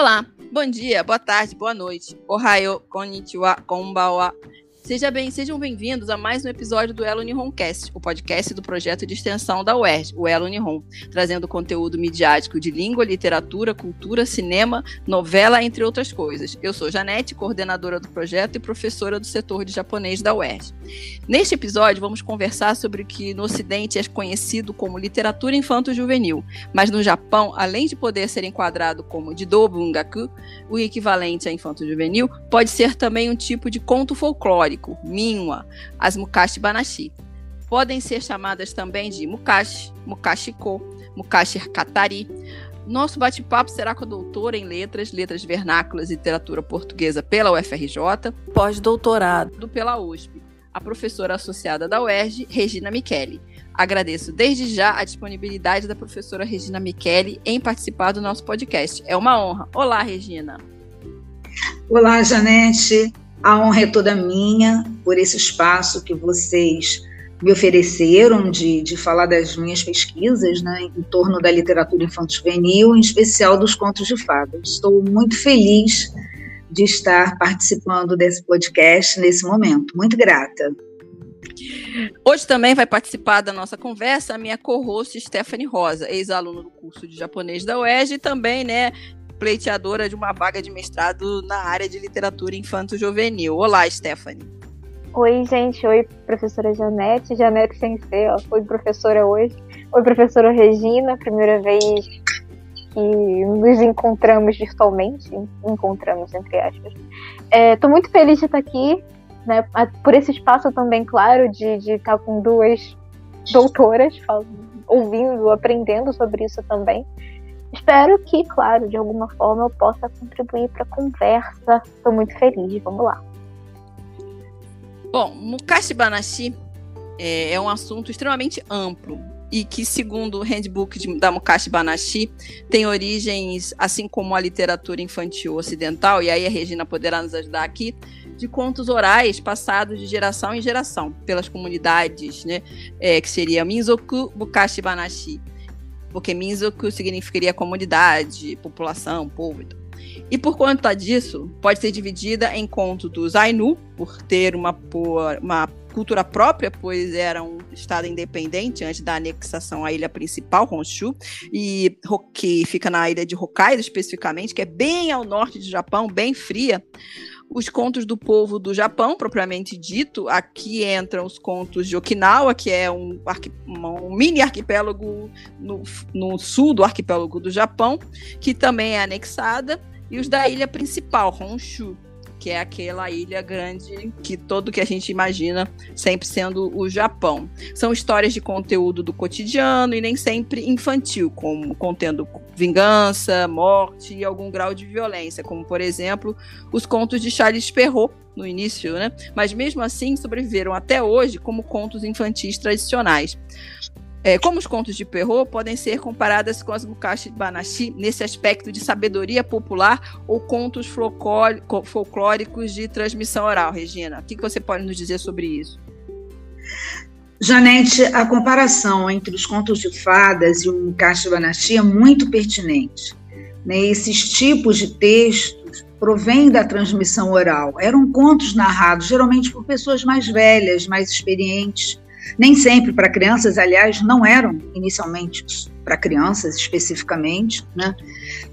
Olá, bom dia, boa tarde, boa noite. Ohayo, konnichiwa, konbawa. Seja bem, sejam bem-vindos a mais um episódio do Elo Nihoncast, o podcast do projeto de extensão da UERJ, o Elo Nihon, trazendo conteúdo midiático de língua, literatura, cultura, cinema, novela, entre outras coisas. Eu sou Janete, coordenadora do projeto e professora do setor de japonês da UERJ. Neste episódio, vamos conversar sobre o que no Ocidente é conhecido como literatura infanto-juvenil, mas no Japão, além de poder ser enquadrado como Didobungaku, o equivalente a infanto-juvenil, pode ser também um tipo de conto folclórico histórico, Minwa, as Mukashi Banashi. Podem ser chamadas também de Mukashi, Mukashiko, Mukashi Katari. Nosso bate-papo será com a doutora em letras, letras vernáculas e literatura portuguesa pela UFRJ, pós-doutorado pela USP, a professora associada da UERJ, Regina Michele. Agradeço desde já a disponibilidade da professora Regina Michele em participar do nosso podcast. É uma honra. Olá, Regina. Olá, Janete. A honra é toda minha por esse espaço que vocês me ofereceram de, de falar das minhas pesquisas né, em torno da literatura infanto-juvenil, em especial dos contos de fadas. Estou muito feliz de estar participando desse podcast nesse momento. Muito grata. Hoje também vai participar da nossa conversa a minha co-host Stephanie Rosa, ex-aluna do curso de japonês da UERJ e também, né, pleiteadora de uma vaga de mestrado na área de literatura infanto-juvenil. Olá, Stephanie. Oi, gente. Oi, professora Janete. Janete Sensei, ó. Oi, professora hoje. Oi, professora Regina. Primeira vez que nos encontramos virtualmente. Encontramos, entre aspas. Estou é, muito feliz de estar aqui, né? Por esse espaço também, claro, de, de estar com duas doutoras falando, ouvindo, aprendendo sobre isso também. Espero que, claro, de alguma forma eu possa contribuir para a conversa. Estou muito feliz. Vamos lá. Bom, Mukashi Banashi é, é um assunto extremamente amplo e que, segundo o handbook de, da Mukashi Banashi, tem origens, assim como a literatura infantil ocidental, e aí a Regina poderá nos ajudar aqui, de contos orais passados de geração em geração pelas comunidades, né, é, que seria Minzoku Mukashi Banashi, porque Minzoku significaria comunidade, população, povo. E por conta disso, pode ser dividida em conto dos Ainu, por ter uma, uma cultura própria, pois era um estado independente antes da anexação à ilha principal, Honshu, e que fica na ilha de Hokkaido especificamente, que é bem ao norte do Japão, bem fria os contos do povo do Japão, propriamente dito. Aqui entram os contos de Okinawa, que é um, um mini arquipélago no, no, sul do arquipélago do Japão, que também é anexada, e os da ilha principal, Honshu, que é aquela ilha grande que todo que a gente imagina sempre sendo o Japão. São histórias de conteúdo do cotidiano e nem sempre infantil, como contendo vingança, morte e algum grau de violência, como por exemplo os contos de Charles Perrault no início, né? Mas mesmo assim sobreviveram até hoje como contos infantis tradicionais. É, como os contos de Perrault podem ser comparadas com as Mukashi Banashi nesse aspecto de sabedoria popular ou contos folclóricos de transmissão oral, Regina? O que você pode nos dizer sobre isso? Janete, a comparação entre os contos de fadas e o Mukashi Banashi é muito pertinente. Né? Esses tipos de textos provêm da transmissão oral. Eram contos narrados geralmente por pessoas mais velhas, mais experientes, nem sempre para crianças, aliás, não eram inicialmente para crianças especificamente, né?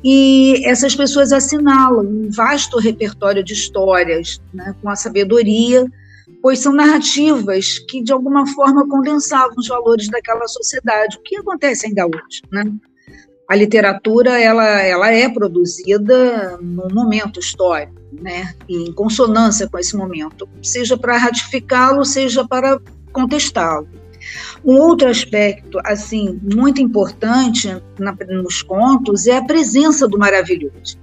E essas pessoas assinalam um vasto repertório de histórias, né, com a sabedoria, pois são narrativas que de alguma forma condensavam os valores daquela sociedade, o que acontece ainda hoje, né? A literatura ela, ela é produzida num momento histórico, né? Em consonância com esse momento, seja para ratificá-lo, seja para contestá-lo. Um outro aspecto, assim, muito importante na, nos contos é a presença do maravilhoso.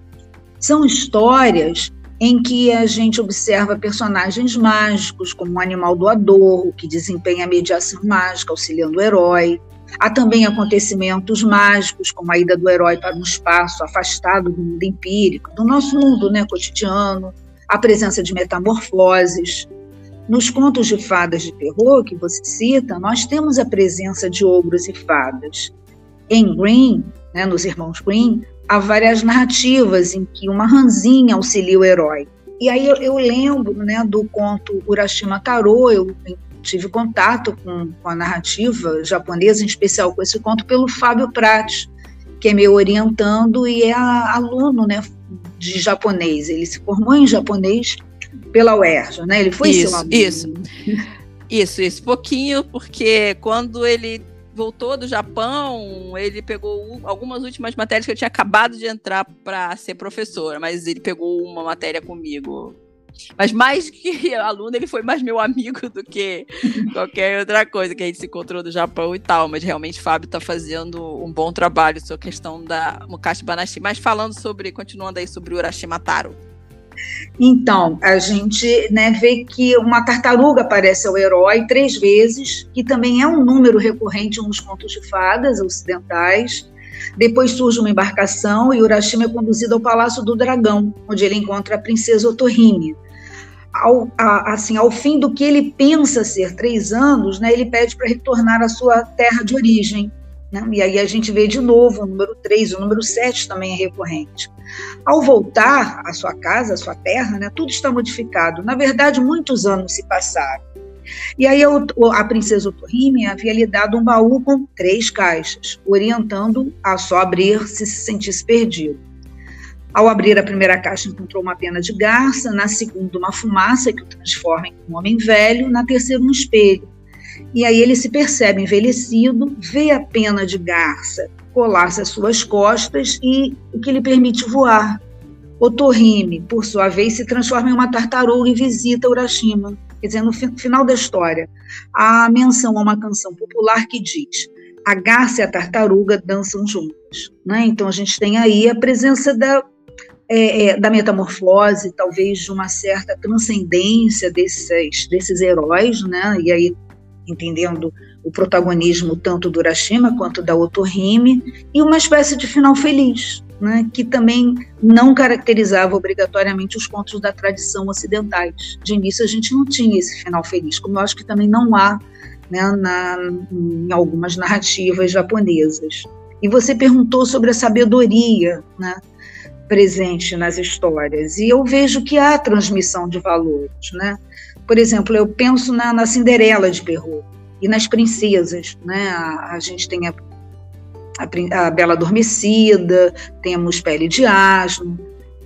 São histórias em que a gente observa personagens mágicos, como o animal doador, que desempenha a mediação mágica, auxiliando o herói. Há também acontecimentos mágicos, como a ida do herói para um espaço afastado do mundo empírico, do nosso mundo né, cotidiano, a presença de metamorfoses, nos contos de fadas de terror que você cita, nós temos a presença de ogros e fadas. Em Green, né, nos Irmãos Green, há várias narrativas em que uma ranzinha auxilia o herói. E aí eu, eu lembro né, do conto Urashima Taro, eu tive contato com, com, a narrativa japonesa, em especial com esse conto, pelo Fábio Prates, que é meu orientando e é aluno né, de japonês. Ele se formou em japonês pela UERJ, né? Ele foi isso, seu aluno. Isso, isso, isso. Pouquinho, porque quando ele voltou do Japão, ele pegou algumas últimas matérias que eu tinha acabado de entrar para ser professora, mas ele pegou uma matéria comigo. Mas mais que aluno, ele foi mais meu amigo do que qualquer outra coisa que a gente se encontrou do Japão e tal. Mas realmente, Fábio está fazendo um bom trabalho sobre a questão da Mukashi Banashi. Mas falando sobre, continuando aí sobre o Urashima Taro. Então, a gente né, vê que uma tartaruga aparece ao herói três vezes, que também é um número recorrente nos contos de fadas ocidentais. Depois surge uma embarcação e Urashima é conduzido ao Palácio do Dragão, onde ele encontra a princesa Otohime. Ao, a, assim, ao fim do que ele pensa ser três anos, né, ele pede para retornar à sua terra de origem. Né? E aí a gente vê de novo o número 3, o número 7 também é recorrente. Ao voltar à sua casa, à sua terra, né, tudo está modificado. Na verdade, muitos anos se passaram. E aí a princesa Otohime havia lhe dado um baú com três caixas, orientando a só abrir se se sentisse perdido. Ao abrir a primeira caixa, encontrou uma pena de garça, na segunda, uma fumaça que o transforma em um homem velho, na terceira, um espelho. E aí ele se percebe envelhecido, vê a pena de garça colar-se às suas costas e o que lhe permite voar. Otorrime, por sua vez, se transforma em uma tartaruga e visita Urashima. Quer dizer, no final da história, há menção a uma canção popular que diz: a garça e a tartaruga dançam juntas. Né? Então a gente tem aí a presença da, é, é, da metamorfose, talvez de uma certa transcendência desses, desses heróis, né? e aí entendendo o protagonismo tanto do Urashima quanto da Otohime, e uma espécie de final feliz, né, que também não caracterizava obrigatoriamente os contos da tradição ocidentais. De início a gente não tinha esse final feliz, como eu acho que também não há né, na, em algumas narrativas japonesas. E você perguntou sobre a sabedoria né, presente nas histórias, e eu vejo que há transmissão de valores. Né? Por exemplo, eu penso na, na Cinderela de Perrault e nas princesas, né? A, a gente tem a, a, a, Bela Adormecida, temos Pele de Asno.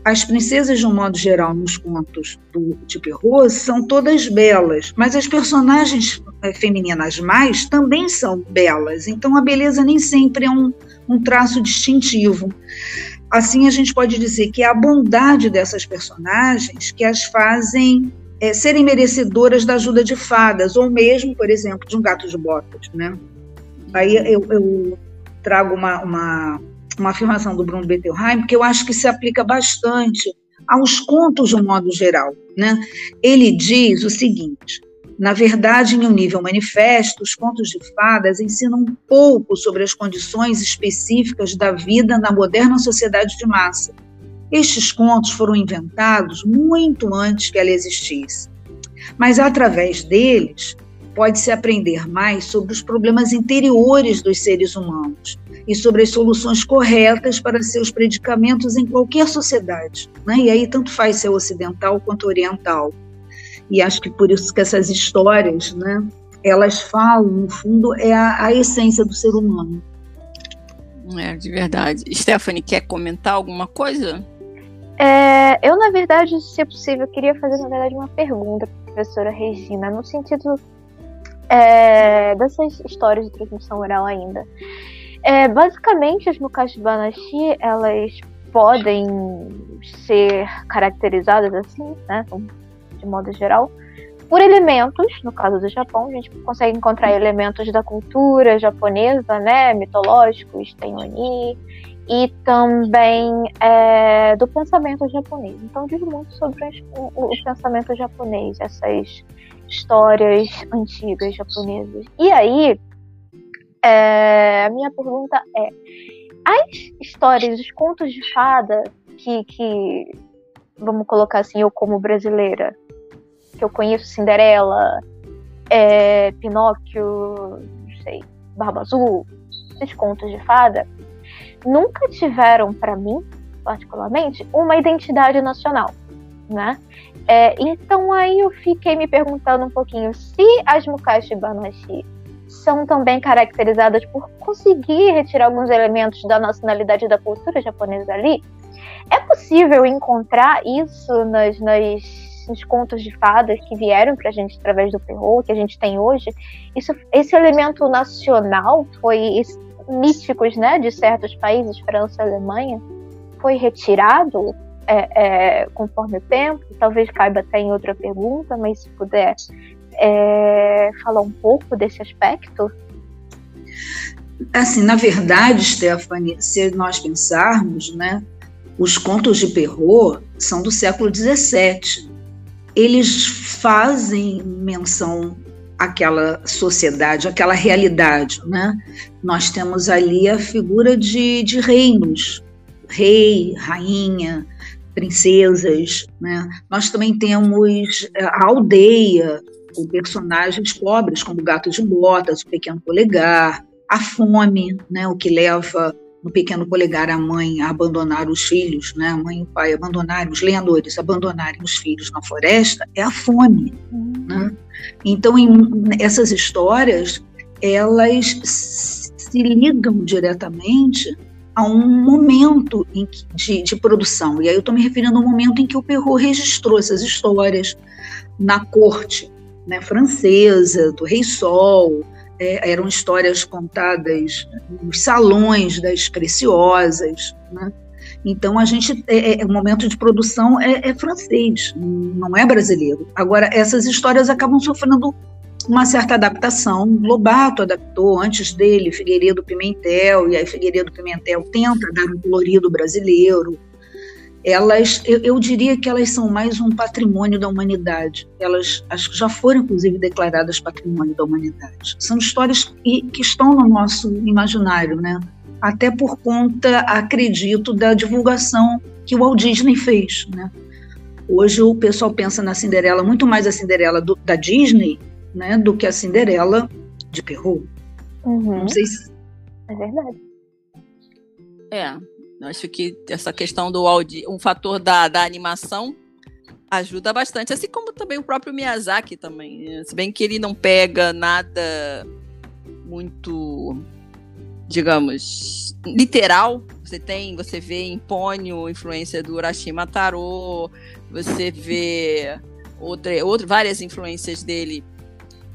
As princesas, de um modo geral, nos contos do, de Perrault, são todas belas, mas as personagens é, femininas mais também são belas. Então, a beleza nem sempre é um, um traço distintivo. Assim, a gente pode dizer que é a bondade dessas personagens que as fazem é, serem merecedoras da ajuda de fadas, ou mesmo, por exemplo, de um gato de botas. Né? Aí eu, eu trago uma, uma, uma, afirmação do Bruno Bettelheim, que eu acho que se aplica bastante aos contos de um modo geral. Né? Ele diz o seguinte: na verdade, em um nível manifesto, os contos de fadas ensinam um pouco sobre as condições específicas da vida na moderna sociedade de massa estes contos foram inventados muito antes que ela existisse, mas através deles pode-se aprender mais sobre os problemas interiores dos seres humanos e sobre as soluções corretas para seus predicamentos em qualquer sociedade. Né? E aí tanto faz ser ocidental quanto oriental. E acho que por isso que essas histórias, né, elas falam, no fundo, é a, a essência do ser humano. É, de verdade. Stephanie, quer comentar alguma coisa? É, eu, na verdade, se é possível, queria fazer, na verdade, uma pergunta para professora Regina, no sentido é, dessas histórias de transmissão oral ainda. É, basicamente, as Mukashi Banashi, elas podem ser caracterizadas assim, né, de modo geral, por elementos, no caso do Japão, a gente consegue encontrar elementos da cultura japonesa, né, mitológicos, tem Oni, e também é, do pensamento japonês. Então diz muito sobre o, o, pensamento japonês, essas histórias antigas japonesas. E aí, é, a minha pergunta é: as histórias, os contos de fada que, que vamos colocar assim, eu como brasileira, que eu conheço Cinderela, é, Pinóquio, não sei, Barba Azul, esses contos de fada nunca tiveram, para mim, particularmente, uma identidade nacional, né? É, então aí eu fiquei me perguntando um pouquinho se as Mukashi Banashi são também caracterizadas por conseguir retirar alguns elementos da nacionalidade da cultura japonesa ali. É possível encontrar isso nas, nas nos contos de fadas que vieram para a gente através do terror que a gente tem hoje? Isso, esse elemento nacional foi místicos, né, de certos países, França, Alemanha, foi retirado é, é, conforme o tempo. Talvez caiba até em outra pergunta, mas se puder é, falar um pouco desse aspecto? Assim, na verdade, Stephanie, se nós pensarmos, né, os contos de Perrault são do século XVII. Eles fazem menção àquela sociedade, àquela realidade, né? Nós temos ali a figura de, de reinos, rei, rainha, princesas, né? Nós também temos a aldeia, com personagens pobres, como o gato de botas, o pequeno polegar, a fome, né, o que leva no pequeno polegar a mãe a abandonar os filhos, né, a mãe e o pai abandonarem, os lenhadores abandonarem os filhos na floresta, é a fome. Uhum. Né? Então, em, essas histórias, elas se ligam diretamente a um momento que, de, de, produção. E aí eu estou me referindo ao momento em que o Perrault registrou essas histórias na corte né, francesa, do Rei Sol, é, eram histórias contadas nos salões das preciosas, né? Então a gente, é, é, o momento de produção é, é, francês, não é brasileiro. Agora essas histórias acabam sofrendo uma certa adaptação. Lobato adaptou antes dele Figueiredo Pimentel e aí Figueiredo Pimentel tenta dar um colorido brasileiro elas, eu, eu, diria que elas são mais um patrimônio da humanidade. Elas acho que já foram, inclusive, declaradas patrimônio da humanidade. São histórias que, que estão no nosso imaginário, né? Até por conta, acredito, da divulgação que o Walt Disney fez, né? Hoje o pessoal pensa na Cinderela muito mais a Cinderela do, da Disney, né, do que a Cinderela de Perrault. Uhum. Não sei se... É verdade. É, Acho que essa questão do áudio, um fator da, da animação ajuda bastante, assim como também o próprio Miyazaki também. Né? Se bem que ele não pega nada muito, digamos, literal. Você tem, você vê em Pônio influência do Urashima Taro, você vê outra, outra, várias influências dele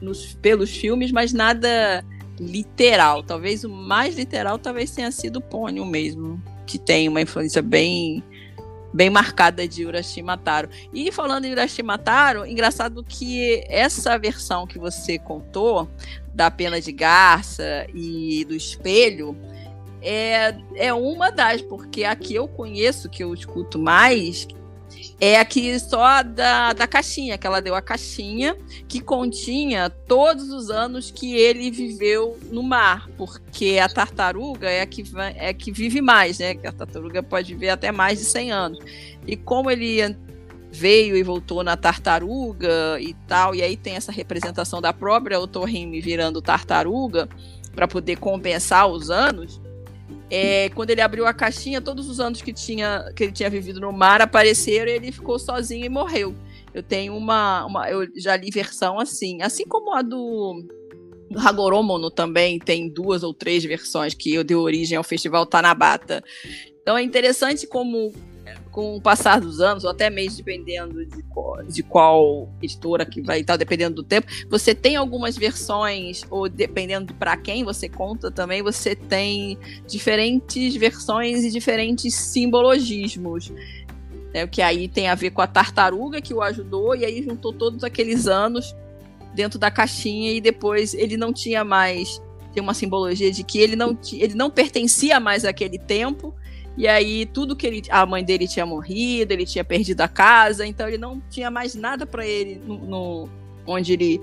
nos, pelos filmes, mas nada literal. Talvez o mais literal talvez tenha sido Pônio mesmo que tem uma influência bem bem marcada de Urashima Taro. E falando em Urashima Taro, engraçado que essa versão que você contou da pena de garça e do espelho é, é uma das, porque a que eu conheço, que eu escuto mais, é aqui só da, da caixinha, que ela deu a caixinha que continha todos os anos que ele viveu no mar, porque a tartaruga é a que, é que vive mais, né? Que a tartaruga pode viver até mais de 100 anos. E como ele veio e voltou na tartaruga e tal, e aí tem essa representação da própria Otorrime virando tartaruga para poder compensar os anos, é, quando ele abriu a caixinha, todos os anos que, tinha, que ele tinha vivido no mar apareceram e ele ficou sozinho e morreu. Eu tenho uma, uma eu já li versão assim, assim como a do Hagoromono também tem duas ou três versões que deu origem ao festival Tanabata. Então é interessante como com o passar dos anos, ou até mesmo dependendo de qual, de qual editora que vai estar, dependendo do tempo, você tem algumas versões, ou dependendo para quem você conta também, você tem diferentes versões e diferentes simbologismos. Né, que aí tem a ver com a tartaruga que o ajudou, e aí juntou todos aqueles anos dentro da caixinha, e depois ele não tinha mais. Tem uma simbologia de que ele não, ele não pertencia mais àquele tempo, e aí tudo que ele, a mãe dele tinha morrido, ele tinha perdido a casa, então ele não tinha mais nada para ele no, no, onde ele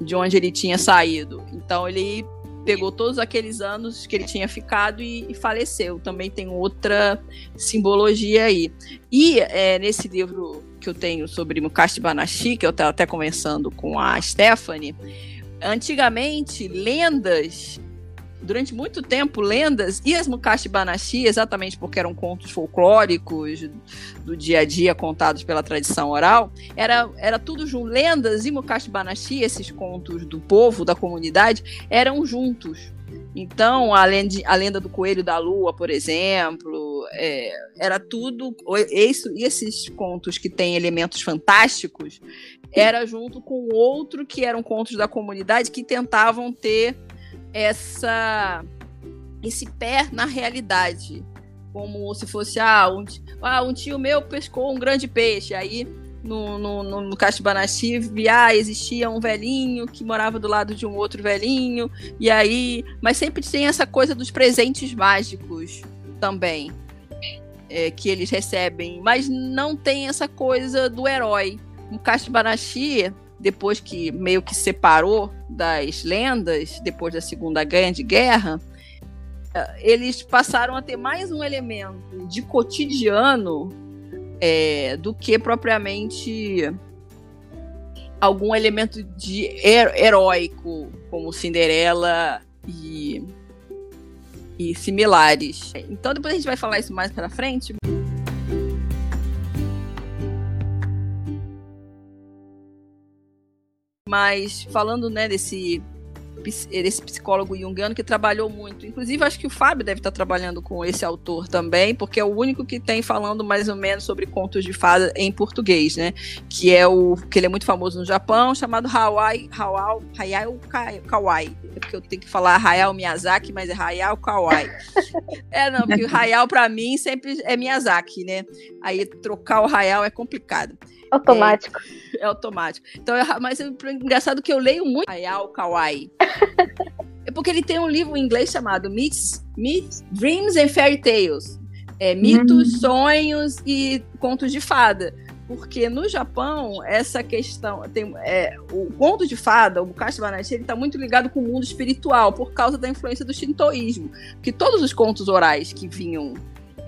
de onde ele tinha saído. Então ele pegou todos aqueles anos que ele tinha ficado e, e faleceu. Também tem outra simbologia aí. E é, nesse livro que eu tenho sobre Mukashi Banashi, que eu estava até conversando com a Stephanie, antigamente lendas durante muito tempo, lendas e as Mukashi Banashi, exatamente porque eram contos folclóricos do dia a dia contados pela tradição oral, era, era tudo junto. Lendas e Mukashi Banashi, esses contos do povo, da comunidade, eram juntos. Então, a lenda, a lenda do coelho da lua, por exemplo, é, era tudo. Isso, esses contos que têm elementos fantásticos, era junto com outro que eram contos da comunidade que tentavam ter essa esse pé na realidade, como se fosse ah um, ah, um tio meu pescou um grande peixe, aí no, no, no, no ah, existia um velhinho que morava do lado de um outro velhinho, e aí. Mas sempre tem essa coisa dos presentes mágicos também. É, que eles recebem, mas não tem essa coisa do herói. O Castibanachi depois que meio que separou das lendas, depois da Segunda Grande Guerra, eh, eles passaram a ter mais um elemento de cotidiano é, do que propriamente algum elemento de her heróico, como Cinderela e, e similares. Então depois a gente vai falar isso mais para frente. Mas falando, né, desse esse psicólogo junguiano que trabalhou muito. Inclusive, acho que o Fábio deve estar trabalhando com esse autor também, porque é o único que tem falando mais ou menos sobre contos de fada em português, né? Que é o que ele é muito famoso no Japão, chamado Hawaii, Hawaii, Hayao Kawai. É porque eu tenho que falar Hayao Miyazaki, mas é Hayao Kawai. é, não, porque o Hayao para mim sempre é Miyazaki, né? Aí trocar o Hayao é complicado. Automático. É, é automático. Então, mas é engraçado que eu leio muito Hayao Kawai. é porque ele tem um livro em inglês chamado Myths, Myths Dreams and Fairy Tales. É, mitos, hum. sonhos e contos de fada. Porque no Japão, essa questão. Tem, é, o conto de fada, o Bukashi Banashi, ele está muito ligado com o mundo espiritual, por causa da influência do shintoísmo. Porque todos os contos orais que vinham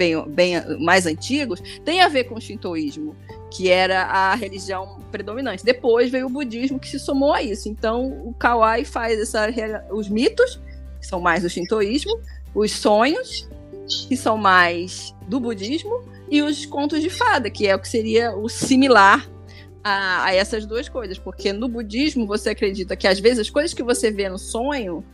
bem, bem mais antigos têm a ver com o shintoísmo que era a religião predominante. Depois veio o budismo que se somou a isso. Então, o Kawai faz essa, os mitos, que são mais do shintoísmo, os sonhos, que são mais do budismo, e os contos de fada, que é o que seria o similar a, a essas duas coisas. Porque no budismo você acredita que às vezes as coisas que você vê no sonho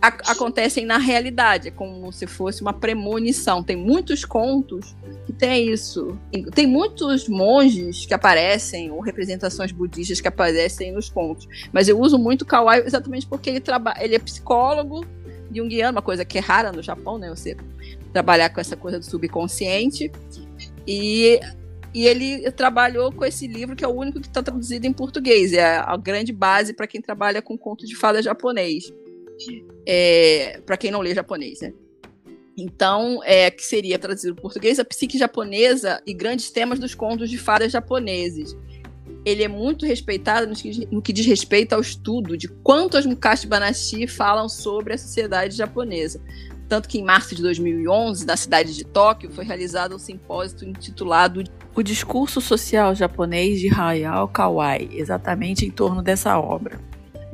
acontecem na realidade, é como se fosse uma premonição. Tem muitos contos que tem isso. Tem muitos monges que aparecem, ou representações budistas que aparecem nos contos. Mas eu uso muito Kawai exatamente porque ele, trabalha, ele é psicólogo junguiano, uma coisa que é rara no Japão, né? Você trabalhar com essa coisa do subconsciente. E, e ele trabalhou com esse livro que é o único que está traduzido em português. É a grande base para quem trabalha com conto de fada japonês é, para quem não lê japonês, né? Então, é, que seria traduzido para português a psique japonesa e grandes temas dos contos de fadas japoneses. Ele é muito respeitado no que, diz respeito ao estudo de quanto as Mukashi Banashi falam sobre a sociedade japonesa. Tanto que em março de 2011, na cidade de Tóquio, foi realizado um simpósio intitulado O Discurso Social Japonês de Hayao Kawai, exatamente em torno dessa obra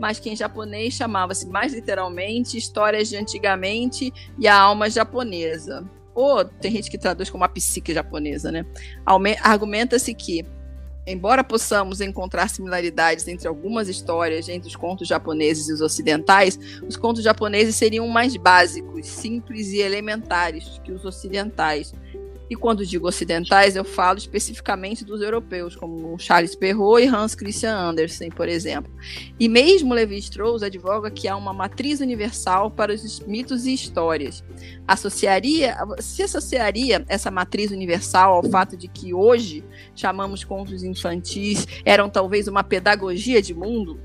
mas que em japonês chamava-se mais literalmente Histórias de Antigamente e a Alma Japonesa. Ou tem gente que traduz como a psique japonesa, né? Argumenta-se que, embora possamos encontrar similaridades entre algumas histórias entre os contos japoneses e os ocidentais, os contos japoneses seriam mais básicos, simples e elementares que os ocidentais e quando digo ocidentais, eu falo especificamente dos europeus, como Charles Perrault e Hans Christian Andersen, por exemplo. E mesmo Levi-Strauss advoga que há uma matriz universal para os mitos e histórias. Associaria, se associaria essa matriz universal ao fato de que hoje chamamos contos infantis eram talvez uma pedagogia de mundo,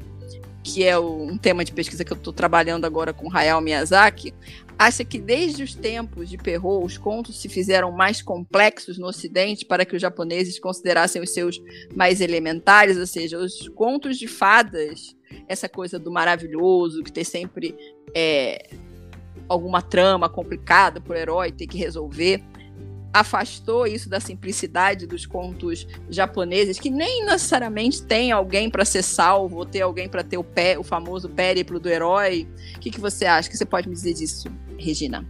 que é um tema de pesquisa que eu estou trabalhando agora com Hayao Miyazaki, acha que desde os tempos de Perrault os contos se fizeram mais complexos no Ocidente para que os japoneses considerassem os seus mais elementares, ou seja, os contos de fadas, essa coisa do maravilhoso, que tem sempre é, alguma trama complicada para o herói ter que resolver, afastou isso da simplicidade dos contos japoneses, que nem necessariamente tem alguém para ser salvo, ou ter alguém para ter o, pé, o famoso périplo do herói. O que, que você acha? O que você pode me dizer disso, Regina?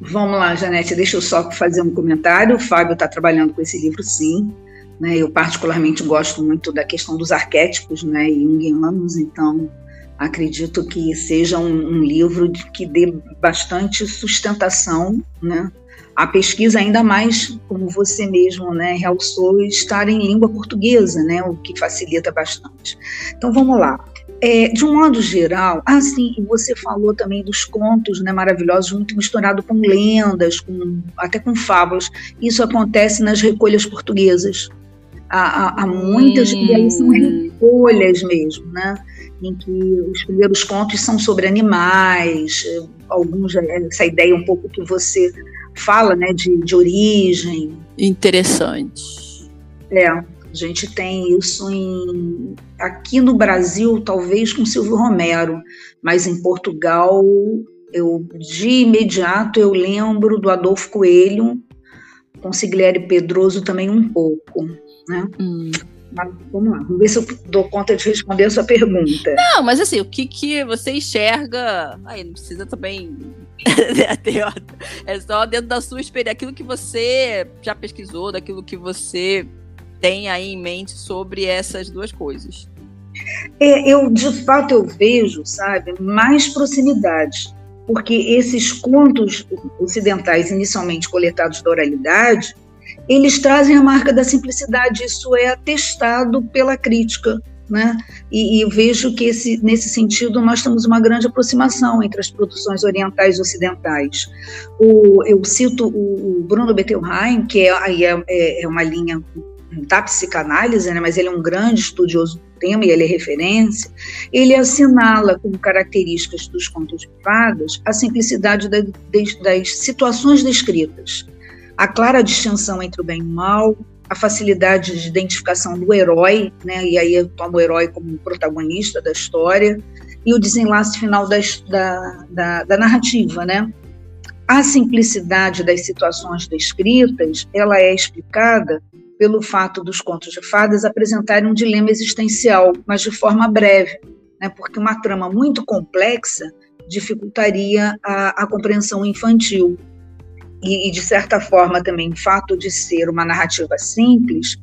Vamos lá, Janete, deixa eu só fazer um comentário. O Fábio está trabalhando com esse livro, sim. Né? Eu, particularmente, gosto muito da questão dos arquétipos né, junguianos, então acredito que seja um, um livro que dê bastante sustentação né, a pesquisa ainda mais, como você mesmo né, realçou, estar em língua portuguesa, né, o que facilita bastante. Então vamos lá. É, de um modo geral, assim, ah, você falou também dos contos né, maravilhosos, muito misturado com lendas, com, até com fábulas. Isso acontece nas recolhas portuguesas. Há, há, há muitas, hum. e aí são hum. recolhas mesmo, né? em que os primeiros contos são sobre animais, alguns essa ideia um pouco que você fala né, de, de origem. Interessante. É, a gente tem isso em, aqui no Brasil, talvez com Silvio Romero, mas em Portugal, eu de imediato eu lembro do Adolfo Coelho, com Sigliere Pedroso também um pouco. Né? Hum. Mas vamos lá, vamos ver se eu dou conta de responder a sua pergunta. Não, mas assim, o que, que você enxerga. Aí não precisa também. é só dentro da sua experiência, aquilo que você já pesquisou, daquilo que você tem aí em mente sobre essas duas coisas. É, eu, de fato, eu vejo, sabe, mais proximidade, porque esses contos ocidentais, inicialmente coletados da oralidade, eles trazem a marca da simplicidade, isso é atestado pela crítica. Né? E, e vejo que esse, nesse sentido nós temos uma grande aproximação entre as produções orientais e ocidentais. O, eu cito o, o Bruno Bettelheim, que é, é, é, é uma linha da psicanálise, né, mas ele é um grande estudioso do tema e ele é referência, ele assinala como características dos contos de fadas a simplicidade da, das situações descritas a clara distinção entre o bem e o mal, a facilidade de identificação do herói, né, e aí eu tomo o herói como protagonista da história, e o desenlace final da, da, da, da narrativa, né? A simplicidade das situações descritas, ela é explicada pelo fato dos contos de fadas apresentarem um dilema existencial, mas de forma breve, né, porque uma trama muito complexa dificultaria a, a compreensão infantil e, e, de certa forma também o fato de ser uma narrativa simples,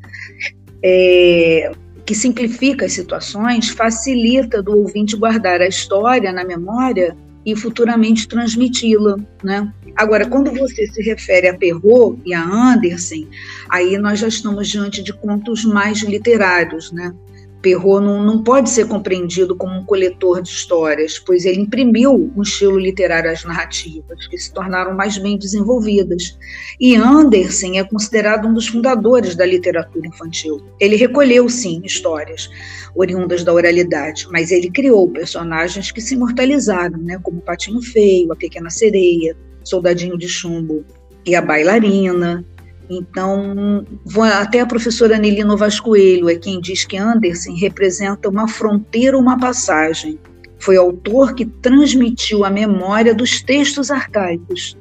é, que simplifica as situações, facilita do ouvinte guardar a história na memória e futuramente transmiti-la, né? Agora, quando você se refere a Perrault e a Andersen, aí nós já estamos diante de contos mais literários, né? Perrault não, não pode ser compreendido como um coletor de histórias, pois ele imprimiu um estilo literário às narrativas, que se tornaram mais bem desenvolvidas. E Andersen é considerado um dos fundadores da literatura infantil. Ele recolheu, sim, histórias oriundas da oralidade, mas ele criou personagens que se imortalizaram, né, como o Patinho Feio, a Pequena Sereia, Soldadinho de Chumbo e a Bailarina, então, até a professora Nelly Novas Coelho é quem diz que Anderson representa uma fronteira, uma passagem. Foi autor que transmitiu a memória dos textos arcaicos,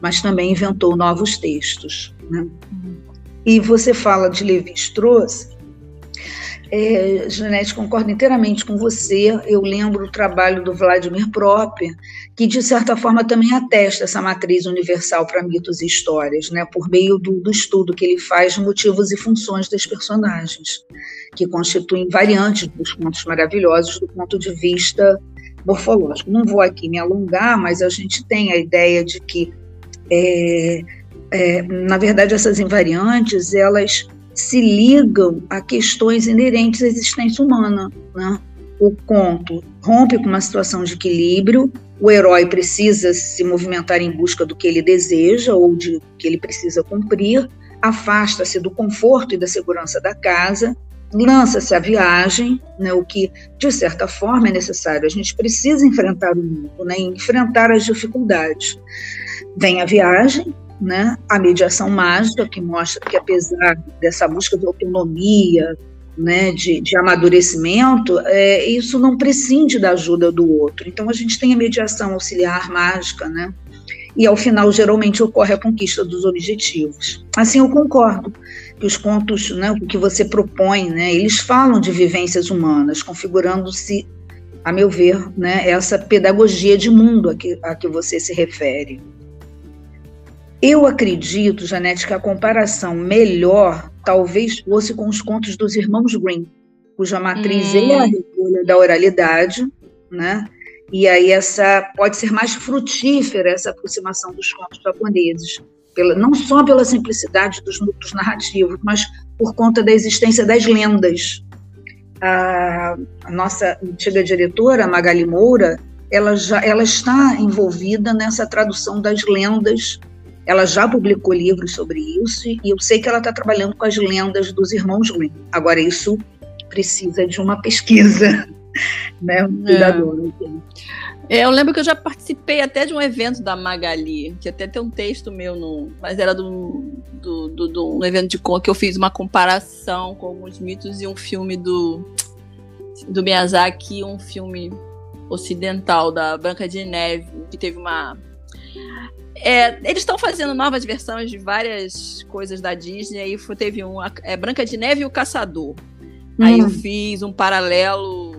mas também inventou novos textos. Né? E você fala de Levi-Strauss, é, Janete, concordo inteiramente com você. Eu lembro o trabalho do Vladimir Proper, que de certa forma também atesta essa matriz universal para mitos e histórias, né, por meio do, do estudo que ele faz de motivos e funções das personagens, que constituem variantes dos contos maravilhosos do ponto de vista morfológico. Não vou aqui me alongar, mas a gente tem a ideia de que, é, é, na verdade, essas invariantes elas se ligam a questões inerentes à existência humana. Né? O conto rompe com uma situação de equilíbrio, o herói precisa se movimentar em busca do que ele deseja ou de que ele precisa cumprir, afasta-se do conforto e da segurança da casa, lança-se à viagem, né, o que, de certa forma, é necessário. A gente precisa enfrentar o mundo, né, enfrentar as dificuldades. Vem a viagem, né? A mediação mágica, que mostra que, apesar dessa busca de autonomia, né, de, de amadurecimento, é, isso não prescinde da ajuda do outro. Então, a gente tem a mediação auxiliar mágica, né? e ao final geralmente ocorre a conquista dos objetivos. Assim eu concordo que os contos, né, o que você propõe, né, eles falam de vivências humanas, configurando-se, a meu ver, né, essa pedagogia de mundo a que, a que você se refere. Eu acredito, Janete, que a comparação melhor talvez fosse com os contos dos irmãos Grimm, cuja matriz hum. é a recolha da oralidade, né? E aí essa pode ser mais frutífera essa aproximação dos contos japoneses, pela, não só pela simplicidade dos núcleos narrativos, mas por conta da existência das lendas. A, a nossa antiga diretora, Magali Moura, ela já ela está envolvida nessa tradução das lendas. Ela já publicou livros sobre isso e eu sei que ela está trabalhando com as lendas dos irmãos Grimm. Agora isso precisa de uma pesquisa né? Um cuidador. É. é. eu lembro que eu já participei até de um evento da Magali, que até tem um texto meu, no, mas era do, do, do, do um evento de conto que eu fiz uma comparação com alguns mitos e um filme do, do Miyazaki, um filme ocidental da Branca de Neve, que teve uma é, eles estão fazendo novas versões de várias coisas da Disney. Aí teve um, é Branca de Neve e o Caçador. Hum. Aí eu hum. fiz um paralelo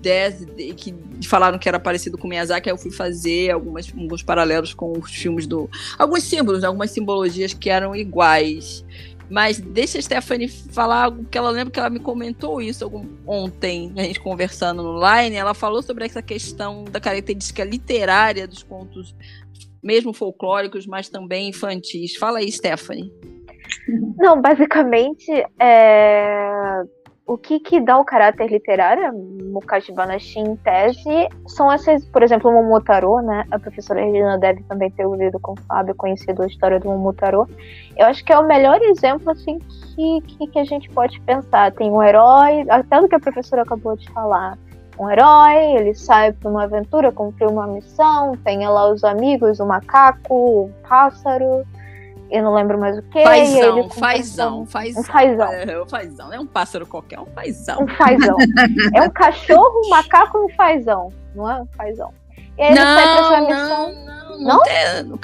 10 que falaram que era parecido com Miyazaki, aí eu fui fazer algumas, alguns paralelos com os filmes do. Alguns símbolos, algumas simbologias que eram iguais. Mas deixa a Stephanie falar algo que ela lembra que ela me comentou isso algum, ontem, a gente conversando no line. Ela falou sobre essa questão da característica literária dos contos, mesmo folclóricos, mas também infantis. Fala aí, Stephanie. Não, basicamente, é o que, que dá o caráter literário Mukashi Banashi em tese são essas, por exemplo, o Momotaro, né? A professora Regina deve também ter ouvido com o Fábio, conhecido a história do Momotaro. Eu acho que é o melhor exemplo, assim, que, que, que a gente pode pensar. Tem um herói, até do que a professora acabou de falar. Um herói, ele sai para uma aventura, cumprir uma missão, tem lá os amigos, o macaco, o pássaro, eu não lembro mais o que. Fazão, ele fazão, fazão. Um fazão. É, um fazão, não é um pássaro qualquer, é um fazão. Um fazão. é um cachorro, um macaco e um fazão, não é um fazão. E aí não, ele sai pra sua missão. Não, não, não?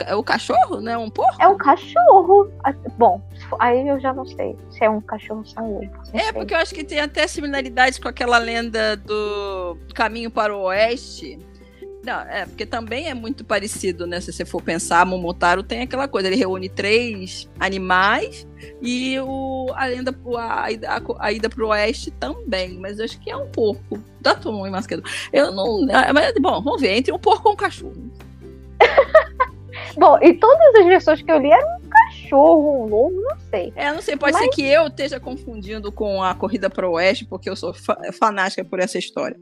é o cachorro, né? Um porco? É um cachorro. Bom, aí eu já não sei se é um cachorro sangue. É, sei. porque eu acho que tem até similaridade com aquela lenda do Caminho para o Oeste não, é, porque também é muito parecido, né? Se você for pensar, Momotaro tem aquela coisa, ele reúne três animais e o, a lenda, a, a, a ida pro oeste também, mas eu acho que é um porco. Da Tom e Masquedo. Eu não. É, mas, bom, vamos ver, entre um porco e um cachorro. bom, e todas as versões que eu li eram cachorro, um lobo, não sei. É, não sei, pode Mas... ser que eu esteja confundindo com a Corrida para o Oeste, porque eu sou fanática por essa história.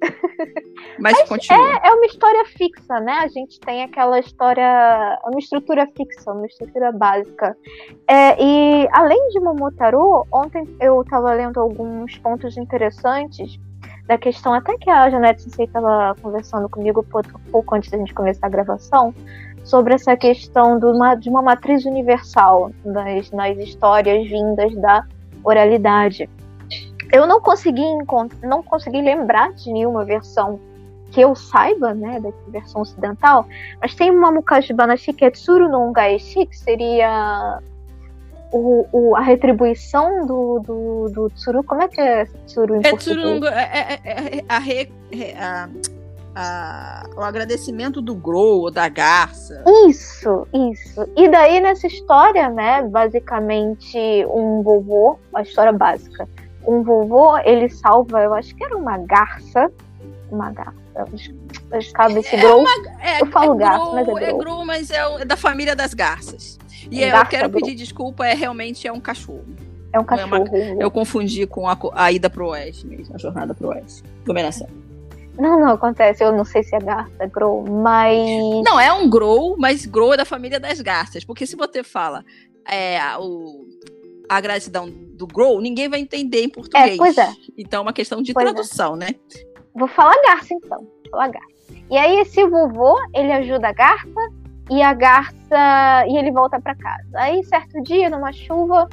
Mas, Mas continua. É, é uma história fixa, né? A gente tem aquela história, uma estrutura fixa, uma estrutura básica. É, e além de Momotaro, ontem eu estava lendo alguns pontos interessantes da questão, até que a Janete Sensei estava conversando comigo pouco antes da gente começar a gravação, sobre essa questão de uma, de uma matriz universal nas, histórias vindas da oralidade. Eu não consegui não consegui lembrar de nenhuma versão que eu saiba, né, da versão ocidental, mas tem uma Mukashi Banashi que é Tsuru no Ungaeshi, que seria o, o, a retribuição do, do, do Tsuru. Como é que é Tsuru em é português? Tsuru, é, é, é, é a, re, a, a, o agradecimento do Grow ou da Garça. Isso, isso. E daí nessa história, né, basicamente um vovô, a história básica, um vovô, ele salva, eu acho que era uma garça, uma garça, cabe esse é Grow. Uma, é, eu falo é garça, mas é Grow. É Grow, mas é, é da família das garças. E é eu quero pedir desculpa, é realmente é um cachorro. É um cachorro. É uma, eu confundi com a, a ida pro oeste mesmo, a jornada pro oeste. Dominação. Não, não acontece. Eu não sei se é garça, grow, mas. Não, é um grow, mas grow é da família das garças. Porque se você fala é, o, a gratidão do grow, ninguém vai entender em português. É, pois é. Então é uma questão de pois é. tradução, é. né? Vou falar garça então. Vou falar garça. E aí esse vovô, ele ajuda a garça e a garça e ele volta para casa. Aí certo dia, numa chuva,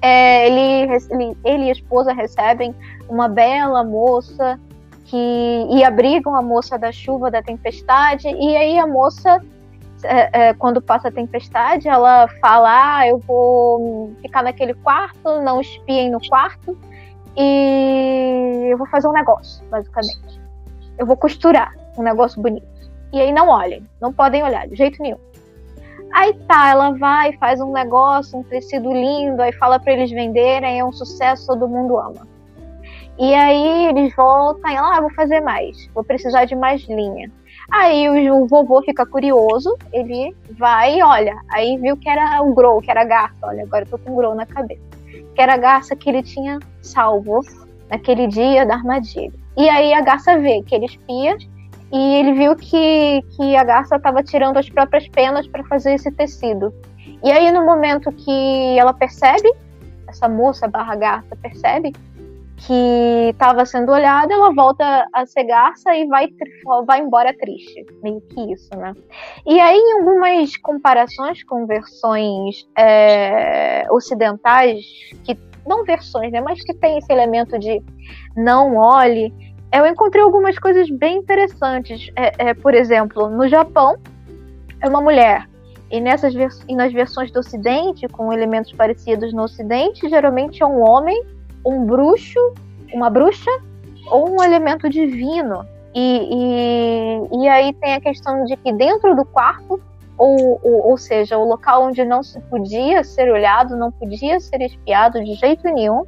é, ele, ele, ele e a esposa recebem uma bela moça que e abrigam a moça da chuva, da tempestade, e aí a moça é, é, quando passa a tempestade, ela fala: ah, eu vou ficar naquele quarto, não espiem no quarto, e eu vou fazer um negócio, basicamente. Eu vou costurar um negócio bonito. E aí não olhem, não podem olhar de jeito nenhum. Aí tá, ela vai, faz um negócio, um tecido lindo, aí fala para eles venderem, é um sucesso, todo mundo ama. E aí eles voltam e ela, ah, vou fazer mais, vou precisar de mais linha. Aí o, o, vovô fica curioso, ele vai e olha. Aí viu que era o Grow, que era a garça. Olha, agora eu tô com o Grow na cabeça. Que era a garça que ele tinha salvo naquele dia da armadilha. E aí a garça vê que ele espia e ele viu que, que a garça estava tirando as próprias penas para fazer esse tecido. E aí no momento que ela percebe, essa moça barra garça percebe que estava sendo olhada, ela volta a ser garça e vai, vai embora triste. Meio que isso, né? E aí, em algumas comparações com versões é, ocidentais, que não versões, né? Mas que tem esse elemento de não olhe, eu encontrei algumas coisas bem interessantes. É, é, por exemplo, no Japão, é uma mulher. E, nessas e nas versões do Ocidente, com elementos parecidos no Ocidente, geralmente é um homem um bruxo, uma bruxa ou um elemento divino. E, e, e aí tem a questão de que dentro do quarto, ou, ou, ou seja, o local onde não se podia ser olhado, não podia ser espiado de jeito nenhum,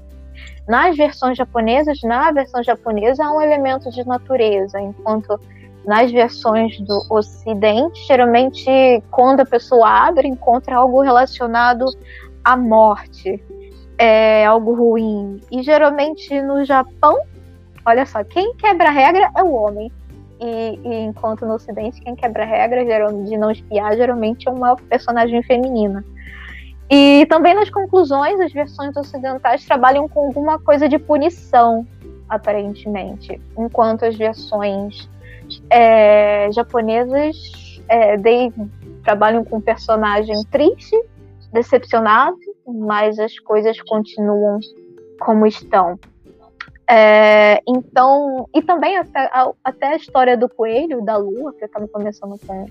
nas versões japonesas, na versão japonesa, há um elemento de natureza, enquanto nas versões do Ocidente, geralmente, quando a pessoa abre, encontra algo relacionado à morte é algo ruim. E geralmente no Japão, olha só, quem quebra a regra é o homem. E, e enquanto no Ocidente, quem quebra a regra de não espiar geralmente é uma personagem feminina. E também nas conclusões, as versões ocidentais trabalham com alguma coisa de punição, aparentemente, enquanto as versões é, japonesas é, de, trabalham com um personagem triste, decepcionado mas as coisas continuam como estão. É, então, e também até a, até a história do coelho, da lua, que eu estava começando com,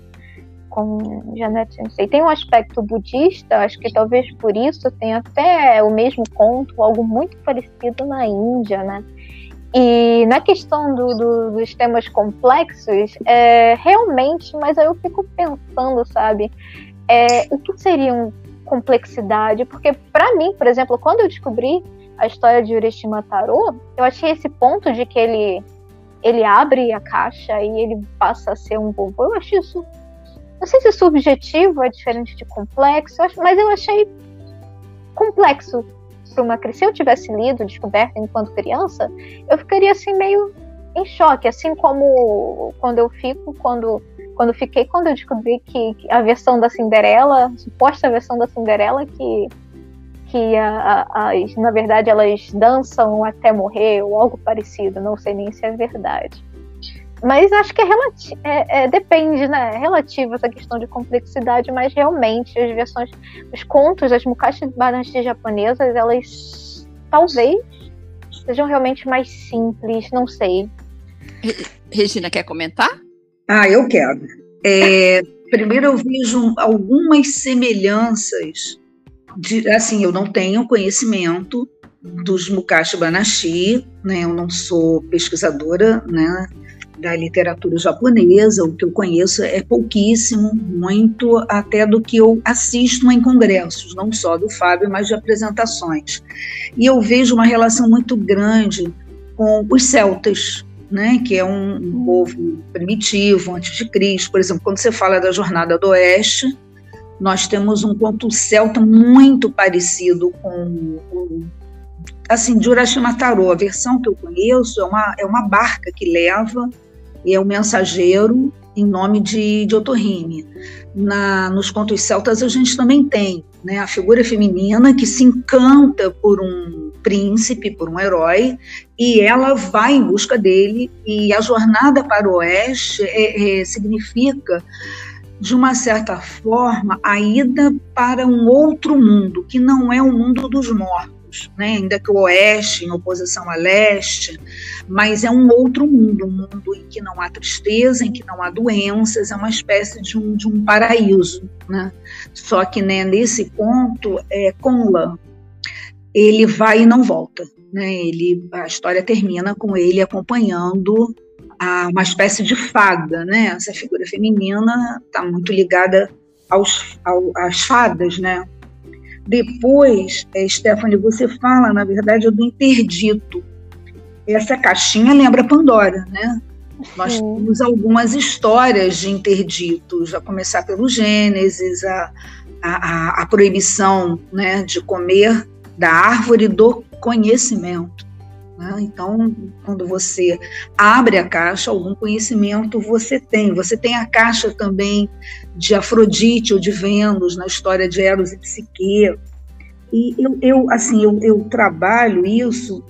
com Janete Sensei, tem um aspecto budista, acho que talvez por isso tenha até o mesmo conto, algo muito parecido na Índia, né? E na questão do, do, dos temas complexos, é, realmente, mas aí eu fico pensando, sabe, é, o que seriam complexidade, porque para mim, por exemplo, quando eu descobri a história de Ureshima Taro, eu achei esse ponto de que ele ele abre a caixa e ele passa a ser um vovô. Eu achei isso não sei se subjetivo é diferente de complexo, mas eu achei complexo para uma criança. Se eu tivesse lido, descoberto enquanto criança, eu ficaria assim meio em choque, assim como quando eu fico quando quando fiquei, quando eu descobri que, a versão da Cinderela, a suposta versão da Cinderela, que, que a, a, as, na verdade elas dançam até morrer ou algo parecido, não sei nem se é verdade. Mas acho que é, é, é, depende, né? É relativo essa questão de complexidade, mas realmente as versões, os contos, as mukashi banashi japonesas, elas talvez sejam realmente mais simples, não sei. Regina, quer comentar? Ah, eu quero. É, primeiro, eu vejo algumas semelhanças. De, assim, eu não tenho conhecimento dos Mukashi Banashi, né? Eu não sou pesquisadora, né? Da literatura japonesa, o que eu conheço é pouquíssimo, muito até do que eu assisto em congressos, não só do Fábio, mas de apresentações. E eu vejo uma relação muito grande com os celtas, né, que é um, povo primitivo, antes de Cristo. Por exemplo, quando você fala da Jornada do Oeste, nós temos um conto celta muito parecido com o assim, de Urashima Tarô. A versão que eu conheço é uma, é uma barca que leva, e é um mensageiro em nome de, de Otorrime. Na, nos contos celtas a gente também tem né, a figura feminina que se encanta por um príncipe, por um herói, e ela vai em busca dele, e a jornada para o oeste é, é, significa, de uma certa forma, a ida para um outro mundo, que não é o mundo dos mortos juntos, né? ainda que o oeste em oposição a leste, mas é um outro mundo, um mundo em que não há tristeza, em que não há doenças, é uma espécie de um, de um paraíso. Né? Só que né, nesse ponto, é, Conla, ele vai e não volta. Né? Ele, a história termina com ele acompanhando a, uma espécie de fada, né? Essa figura feminina está muito ligada aos, ao, às fadas, né? Depois, é, Stephanie, você fala, na verdade, do interdito. Essa caixinha lembra Pandora, né? Nós temos algumas histórias de interditos, a começar pelo Gênesis, a, a, a proibição né, de comer da árvore do conhecimento. Né? Então, quando você abre a caixa, algum conhecimento você tem. Você tem a caixa também de Afrodite ou de Vênus, na história de Eros e Psique. E eu, eu assim, eu, eu trabalho isso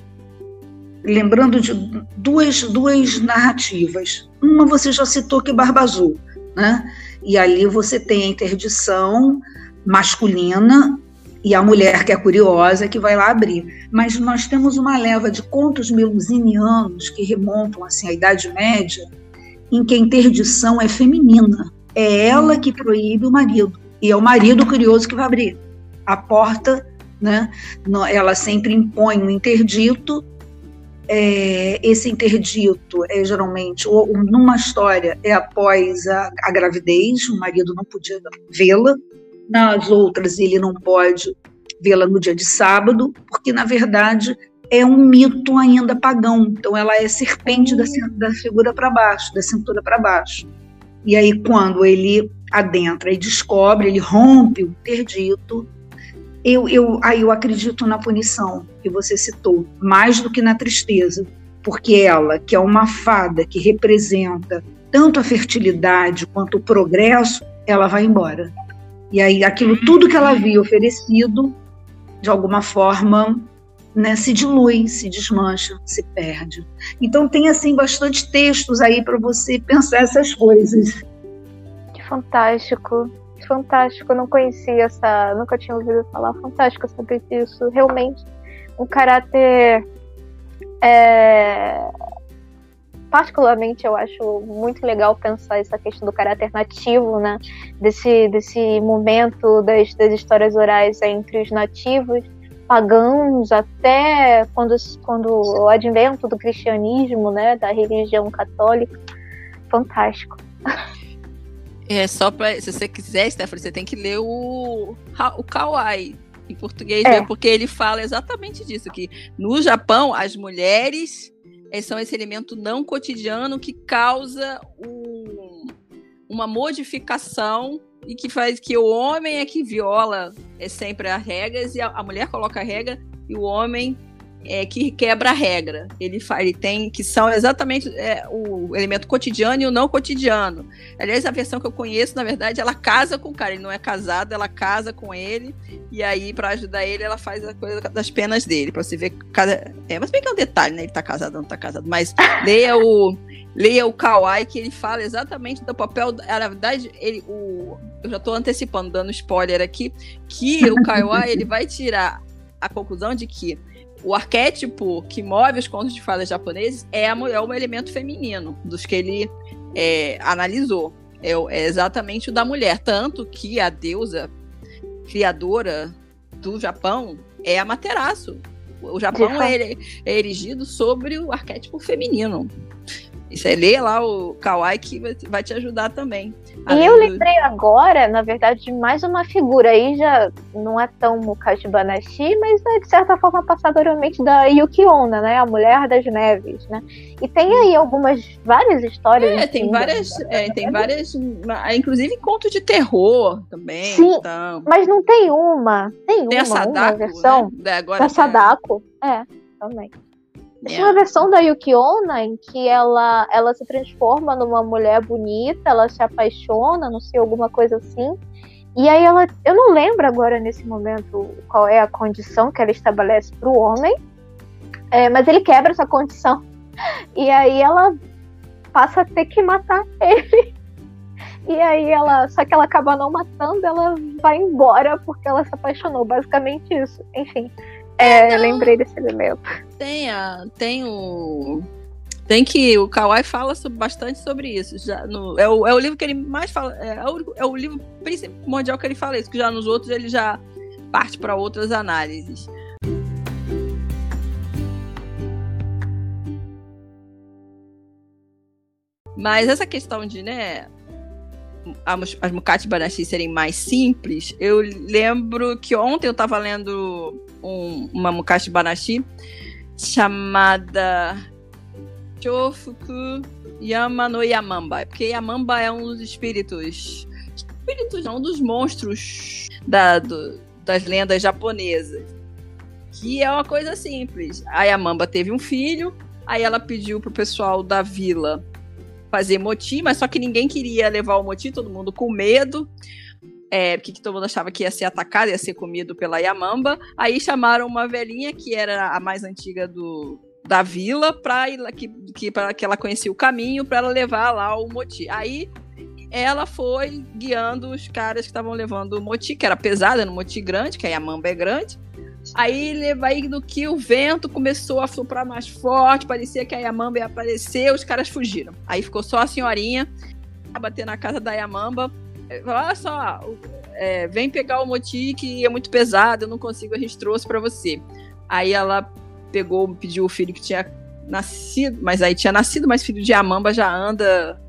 lembrando de duas, duas narrativas. Uma você já citou que é Barba Azul, né? E ali você tem a interdição masculina e a mulher que é curiosa que vai lá abrir. Mas nós temos uma leva de contos melusinianos que remontam assim à Idade Média, em que a interdição é feminina. É ela que proíbe o marido e é o marido curioso que vai abrir a porta, né? Ela sempre impõe um interdito. É, esse interdito é geralmente, ou, numa história, é após a, a gravidez, o marido não podia vê-la, nas outras ele não pode vê-la no dia de sábado, porque na verdade é um mito ainda pagão. Então ela é serpente da, da figura para baixo, da cintura para baixo. E aí quando ele adentra e descobre, ele rompe o interdito, eu, eu, aí eu acredito na punição que você citou, mais do que na tristeza, porque ela, que é uma fada que representa tanto a fertilidade quanto o progresso, ela vai embora. E aí aquilo tudo que ela havia oferecido, de alguma forma, né, se dilui, se desmancha, se perde. Então tem assim bastante textos aí para você pensar essas coisas. Que fantástico, fantástico. Eu não conhecia essa, nunca tinha ouvido falar. Fantástico saber disso. Realmente um caráter é, particularmente eu acho muito legal pensar essa questão do caráter nativo, né? Desse, desse momento das, das histórias orais entre os nativos, pagãos, até quando, quando o advento do cristianismo, né? Da religião católica. Fantástico. É só para se você quiser, Stephanie, você tem que ler o o Kawaii em português, é. porque ele fala exatamente disso que no Japão as mulheres são esse elemento não cotidiano que causa um, uma modificação e que faz que o homem é que viola é sempre as regras e a, a mulher coloca a regra e o homem é, que quebra a regra. Ele, ele tem que são exatamente é, o elemento cotidiano e o não cotidiano. Aliás, a versão que eu conheço, na verdade, ela casa com o cara. Ele não é casado, ela casa com ele e aí para ajudar ele, ela faz a coisa das penas dele para você ver cada. É, mas bem que é um detalhe, né? Ele tá casado ou não tá casado. Mas leia o leia o Kawaii que ele fala exatamente do papel. Na verdade, ele, o, eu já estou antecipando, dando spoiler aqui, que o Kawaii ele vai tirar a conclusão de que o arquétipo que move os contos de fadas japoneses é, a, é o elemento feminino, dos que ele é, analisou. É, é, exatamente o da mulher. Tanto que a deusa criadora do Japão é a Materaço. O Japão é, é erigido sobre o arquétipo feminino. E você lê lá o Kawaii que vai te ajudar também. E eu lembrei agora, na verdade, de mais uma figura aí, já não é tão Mukashi Banashi, mas é de certa forma passadoramente da Yuki Onna, né? A Mulher das Neves, né? E tem aí algumas, várias histórias. É, tem várias, é, tem várias, inclusive contos de terror também. Sim, então. mas não tem uma, tem, tem uma, a Sadako, uma versão né? Agora da Sadako, é, também. Tem uma versão da Yuki Onna em que ela, ela se transforma numa mulher bonita, ela se apaixona, não sei, alguma coisa assim. E aí ela. Eu não lembro agora nesse momento qual é a condição que ela estabelece para o homem. É, mas ele quebra essa condição. E aí ela passa a ter que matar ele. E aí ela. Só que ela acaba não matando, ela vai embora porque ela se apaixonou. Basicamente isso. Enfim É, eu lembrei desse elemento. Tem, a, tem o. Tem que. O Kawai fala sobre, bastante sobre isso. Já no, é, o, é o livro que ele mais fala. É, é, o, é o livro primordial que ele fala isso, que já nos outros ele já parte para outras análises. Mas essa questão de, né, as Mukati Banashi serem mais simples, eu lembro que ontem eu estava lendo um, uma Mukati Banashi chamada Chofuku Yama no Yamamba. Porque Yamamba é um dos espíritos. Espíritos não, um dos monstros da, do, das lendas japonesas. Que é uma coisa simples. A Yamamba teve um filho, aí ela pediu pro pessoal da vila fazer moti, mas só que ninguém queria levar o moti, todo mundo com medo. É, porque todo mundo achava que ia ser atacado, ia ser comido pela Yamamba. Aí chamaram uma velhinha que era a mais antiga do, da vila para que, que, que ela conhecia o caminho para ela levar lá o moti. Aí ela foi guiando os caras que estavam levando o moti, que era pesado, era um moti grande, que a Yamamba é grande. Aí, aí do que o vento começou a soprar mais forte, parecia que a Yamamba ia aparecer, os caras fugiram. Aí ficou só a senhorinha a bater na casa da Yamamba. Olha só, é, vem pegar o moti que é muito pesado, eu não consigo, a gente trouxe para você. Aí ela pegou, pediu o filho que tinha nascido, mas aí tinha nascido, mas filho de Yamamba já anda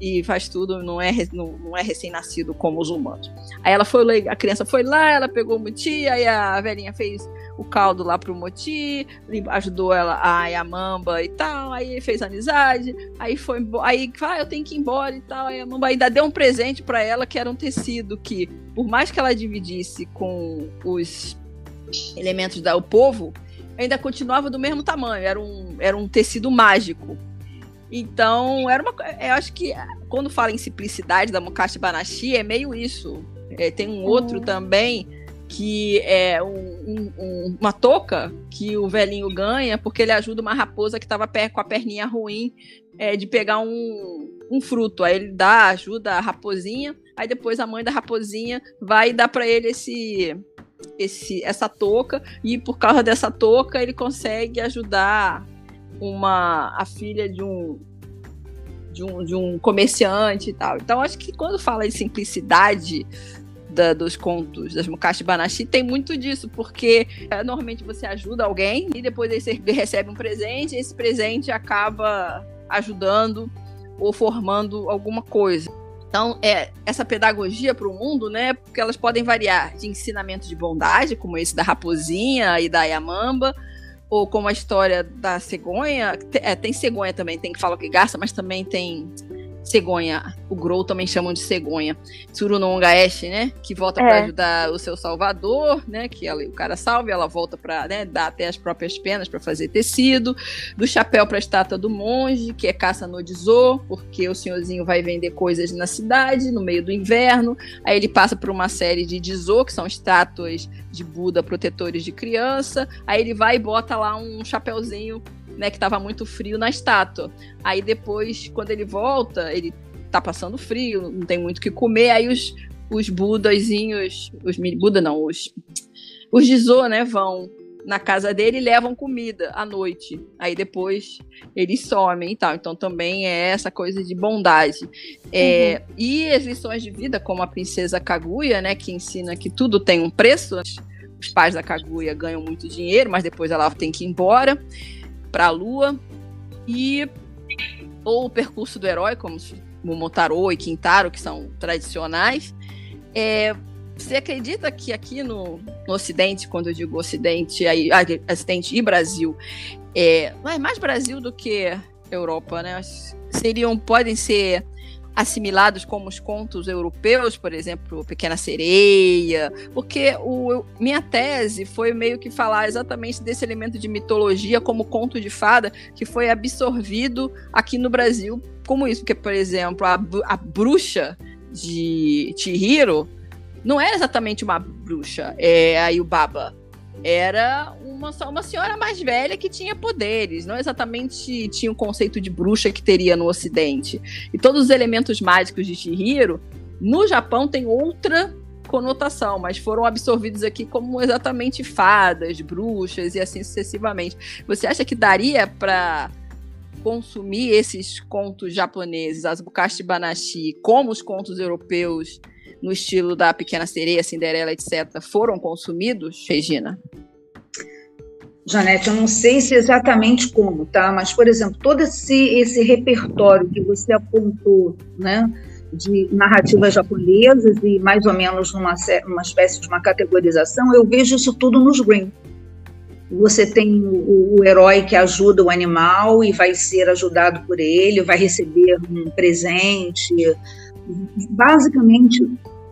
e faz tudo, não é, não, não é recém-nascido como os humanos. Aí ela foi, a criança foi lá, ela pegou o moti, aí a velhinha fez o caldo lá pro moti, ajudou ela a Yamamba e tal, aí fez amizade, aí foi aí ah, eu tenho que ir embora e tal, aí a Yamamba ainda deu um presente para ela que era um tecido que, por mais que ela dividisse com os elementos do povo, ainda continuava do mesmo tamanho, era um, era um tecido mágico. Então, era uma. Eu acho que quando fala em simplicidade da Mukashi Banashi, é meio isso. É, tem um outro uhum. também que é um, um, uma touca que o velhinho ganha porque ele ajuda uma raposa que estava com a perninha ruim é, de pegar um, um fruto. Aí ele dá, ajuda a raposinha, aí depois a mãe da raposinha vai dar para ele esse, esse essa touca e por causa dessa touca ele consegue ajudar uma a filha de um de um, de um comerciante e tal. Então acho que quando fala de simplicidade da, dos contos das Mukashi Banashi tem muito disso, porque é, normalmente você ajuda alguém e depois você recebe um presente e esse presente acaba ajudando ou formando alguma coisa. Então, é essa pedagogia para o mundo, né? Porque elas podem variar de ensinamento de bondade, como esse da raposinha e da Yamamba, ou como a história da cegonha, é, tem cegonha também, tem que falar que gasta, mas também tem cegonha. O Grow também chamam de cegonha. Tsurunongaeshi, né? Que volta é. para ajudar o seu salvador, né? Que ela, o cara salva e ela volta para né, dar até as próprias penas para fazer tecido. Do chapéu para a estátua do monge, que é caça no Dizô, porque o senhorzinho vai vender coisas na cidade, no meio do inverno. Aí ele passa por uma série de Dizô, que são estátuas de Buda protetores de criança. Aí ele vai e bota lá um chapéuzinho né, que estava muito frio na estátua. Aí depois, quando ele volta, ele tá passando frio, não tem muito o que comer, aí os, os budazinhos, os Buda não, os, os Jizô, né, vão na casa dele e levam comida à noite. Aí depois eles somem e tal. Então também é essa coisa de bondade. É, uhum. E as lições de vida, como a princesa Kaguya, né, que ensina que tudo tem um preço. Os pais da Kaguya ganham muito dinheiro, mas depois ela tem que ir embora para a Lua. E ou o percurso do herói, como Momotaro e Quintaro, que são tradicionais. É, você acredita que aqui no, no Ocidente, quando eu digo Ocidente, aí, ah, Ocidente e Brasil, é, é mais Brasil do que Europa, né? Seriam, podem ser assimilados como os contos europeus, por exemplo, Pequena Sereia, porque o, minha tese foi meio que falar exatamente desse elemento de mitologia como conto de fada que foi absorvido aqui no Brasil como isso, porque, por exemplo, a, a bruxa de Chihiro não era exatamente uma bruxa, é a Yubaba era uma, uma senhora mais velha que tinha poderes, não exatamente tinha o conceito de bruxa que teria no Ocidente. E todos os elementos mágicos de Chihiro, no Japão tem outra conotação, mas foram absorvidos aqui como exatamente fadas, bruxas e assim sucessivamente. Você acha que daria para consumir esses contos japoneses, as Bukashi Banashi, como os contos europeus, no estilo da Pequena Sereia, Cinderela, etc., foram consumidos, Regina? Janete, eu não sei se exatamente como, tá? Mas, por exemplo, todo esse, esse repertório que você apontou, né? de narrativas japonesas e mais ou menos numa uma espécie de uma categorização, eu vejo isso tudo nos Grimm. Você tem o, o, herói que ajuda o animal e vai ser ajudado por ele, vai receber um presente. Basicamente,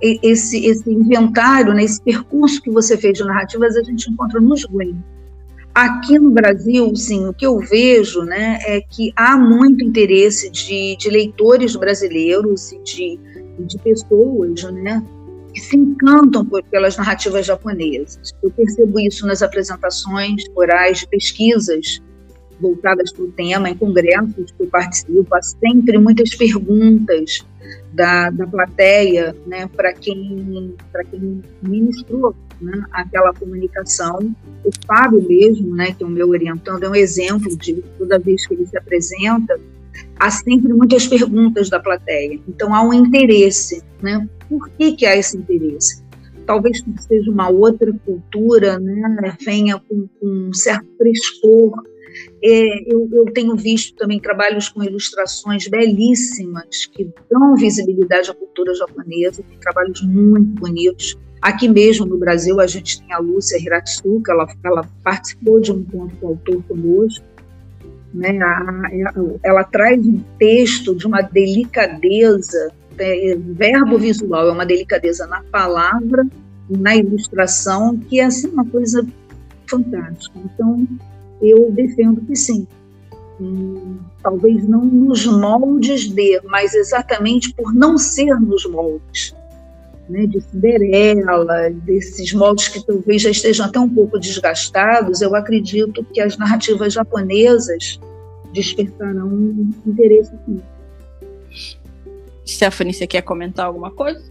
esse, esse inventário, né, esse percurso que você fez de narrativas, a gente encontra nos Grimm. Aqui no Brasil, sim, o que eu vejo né, é que há muito interesse de, de leitores brasileiros e de, de pessoas né, que se encantam por, pelas narrativas japonesas. Eu percebo isso nas apresentações orais de pesquisas voltadas para o tema, em congressos que eu participo, há sempre muitas perguntas da, da plateia né, para quem, quem ministrou né, aquela comunicação. O Fábio mesmo, né, que é o meu orientando, é um exemplo de toda vez que ele se apresenta, há sempre muitas perguntas da plateia. Então há um interesse, né? Por que, que há esse interesse? Talvez seja uma outra cultura, né, venha com, com um certo frescor. É, eu, eu, tenho visto também trabalhos com ilustrações belíssimas que dão visibilidade à cultura japonesa, tem trabalhos muito bonitos Aqui mesmo no Brasil, a gente tem a Lúcia Hiratsuka, ela, ela participou de um encontro com o autor conosco. Né? Ela, ela traz um texto de uma delicadeza, é, verbo visual é uma delicadeza na palavra, na ilustração, que é assim, uma coisa fantástica. Então, eu defendo que sim. Hum, talvez não nos moldes de, mas exatamente por não ser nos moldes né, de Cinderela, desses moldes que talvez já estejam até um pouco desgastados, eu acredito que as narrativas japonesas despertarão interesse sim. Stephanie, você quer comentar alguma coisa?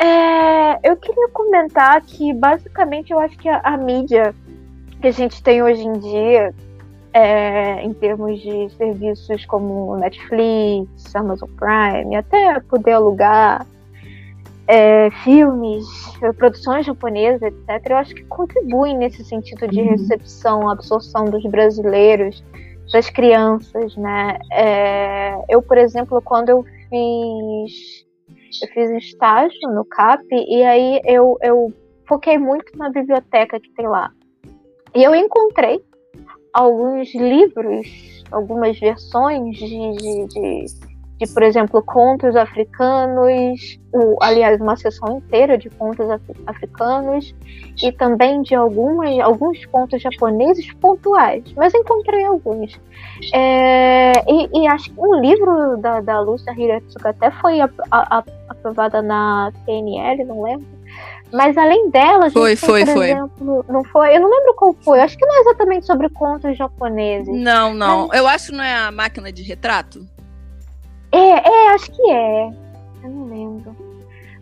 É, eu queria comentar que, basicamente, eu acho que a, a mídia que a gente tem hoje em dia, é, em termos de serviços como Netflix, Amazon Prime, até poder alugar é, filmes, produções japonesas, etc., eu acho que contribuem nesse sentido de uhum. recepção, absorção dos brasileiros, das crianças, né? É, eu, por exemplo, quando eu fiz eu fiz estágio no CAP e aí eu, eu foquei muito na biblioteca que tem lá. E eu encontrei alguns livros, algumas versões de, de, de de, por exemplo, contos africanos, o, aliás, uma sessão inteira de contos af africanos, e também de algumas, alguns contos japoneses pontuais, mas encontrei alguns. É, e, e, acho que um livro da, da Lúcia Hiratsuka até foi aprovada na PNL, não lembro. Mas além dela, foi, tem, foi, por foi. exemplo, não foi? Eu não lembro qual foi. Acho que não é exatamente sobre contos japoneses. Não, não. Mas... Eu acho que não é a máquina de retrato. É, é, acho que é. Eu não lembro.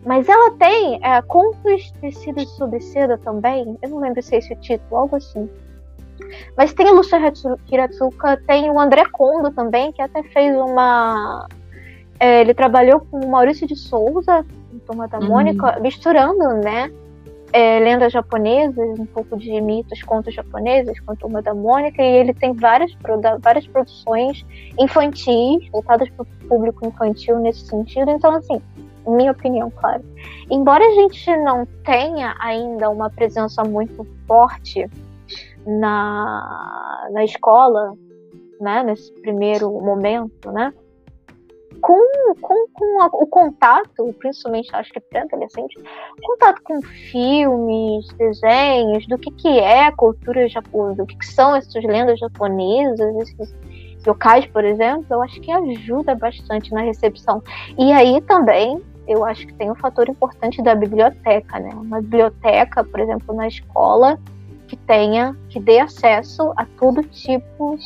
Mas ela tem é, Contos Tecidos sob Seda também. Eu não lembro se é esse o título, algo assim. Mas tem a Lúcia Hiratsuka, tem o André Kondo também, que até fez uma. É, ele trabalhou com o Maurício de Souza, Turma da uhum. Mônica, misturando, né? é, lendas japonesas, um pouco de mitos, contos japoneses, com a Turma da Mônica, e ele tem várias, várias produções infantis, voltadas para o público infantil nesse sentido. Então, assim, minha opinião, claro. Embora a gente não tenha ainda uma presença muito forte na, na escola, né, nesse primeiro momento, né, com, com, com a, o contato, principalmente acho que pré-adolescente, contato com filmes, desenhos, do que, que é a cultura japonesa, do que, que são essas lendas japonesas, esses locais, por exemplo, eu acho que ajuda bastante na recepção. E aí também eu acho que tem um fator importante da biblioteca, né? Uma biblioteca, por exemplo, na escola que tenha, que dê acesso a todo tipo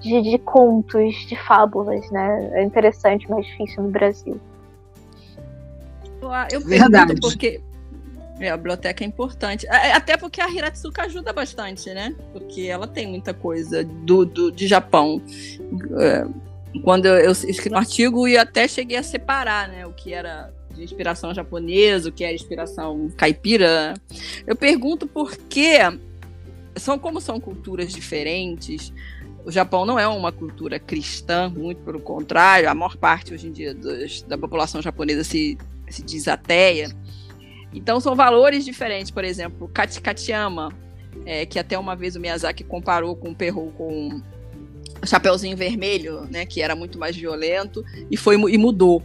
de, de contos, de fábulas, né? É interessante, mas difícil no Brasil. Eu Verdade. porque É, a biblioteca é importante. É, até porque a Hiratsuka ajuda bastante, né? Porque ela tem muita coisa do, do de Japão. É, quando eu escrevi um artigo e até cheguei a separar, né? O que era de inspiração japonesa, o que era inspiração caipira. Eu pergunto por que são como são culturas diferentes. O Japão não é uma cultura cristã, muito pelo contrário, a maior parte hoje em dia dos, da população japonesa se, se diz ateia. Então são valores diferentes, por exemplo, Katikatiyama, é, que até uma vez o Miyazaki comparou com o Perro com o Chapeuzinho Vermelho, né, que era muito mais violento, e foi e mudou.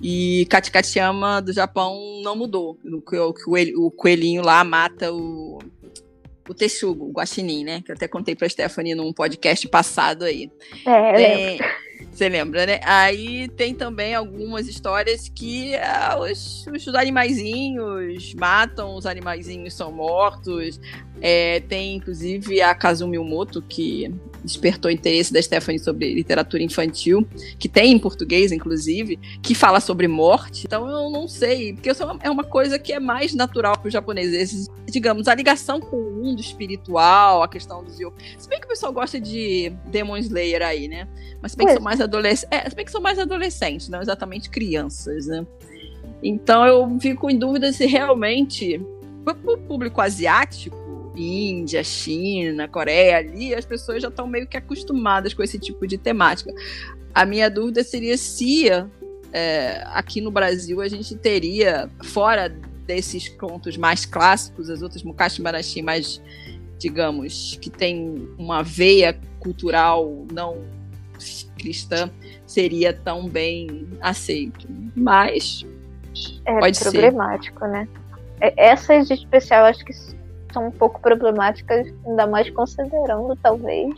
E Katikatiyama do Japão não mudou. O, o coelhinho lá mata o, o texugo, o guaxinim, né? Que eu até contei pra Stephanie num podcast passado aí. É, você lembra, né? Aí tem também algumas histórias que ah, os, os animaizinhos matam, os animaizinhos são mortos. É, tem inclusive a Kazumi Umoto, que despertou interesse da Stephanie sobre literatura infantil, que tem em português, inclusive, que fala sobre morte. Então eu não sei, porque é uma coisa que é mais natural para os japoneses. Digamos, a ligação com o mundo espiritual, a questão dos yokai. Se bem que o pessoal gosta de Demon Slayer aí, né? Mas se bem que são mais adolescentes. É, se bem que são mais adolescentes, não exatamente crianças, né? Então eu fico em dúvida se realmente, para o público asiático, Índia, China, Coreia, ali as pessoas já estão meio que acostumadas com esse tipo de temática. A minha dúvida seria se é, aqui no Brasil a gente teria, fora desses contos mais clássicos, as outras Mukashi Marashi mais, digamos, que tem uma veia cultural não cristã, seria tão bem aceito. Mas é pode problemático, ser. né? É, essas de especial acho que são um pouco problemáticas, ainda mais considerando, talvez,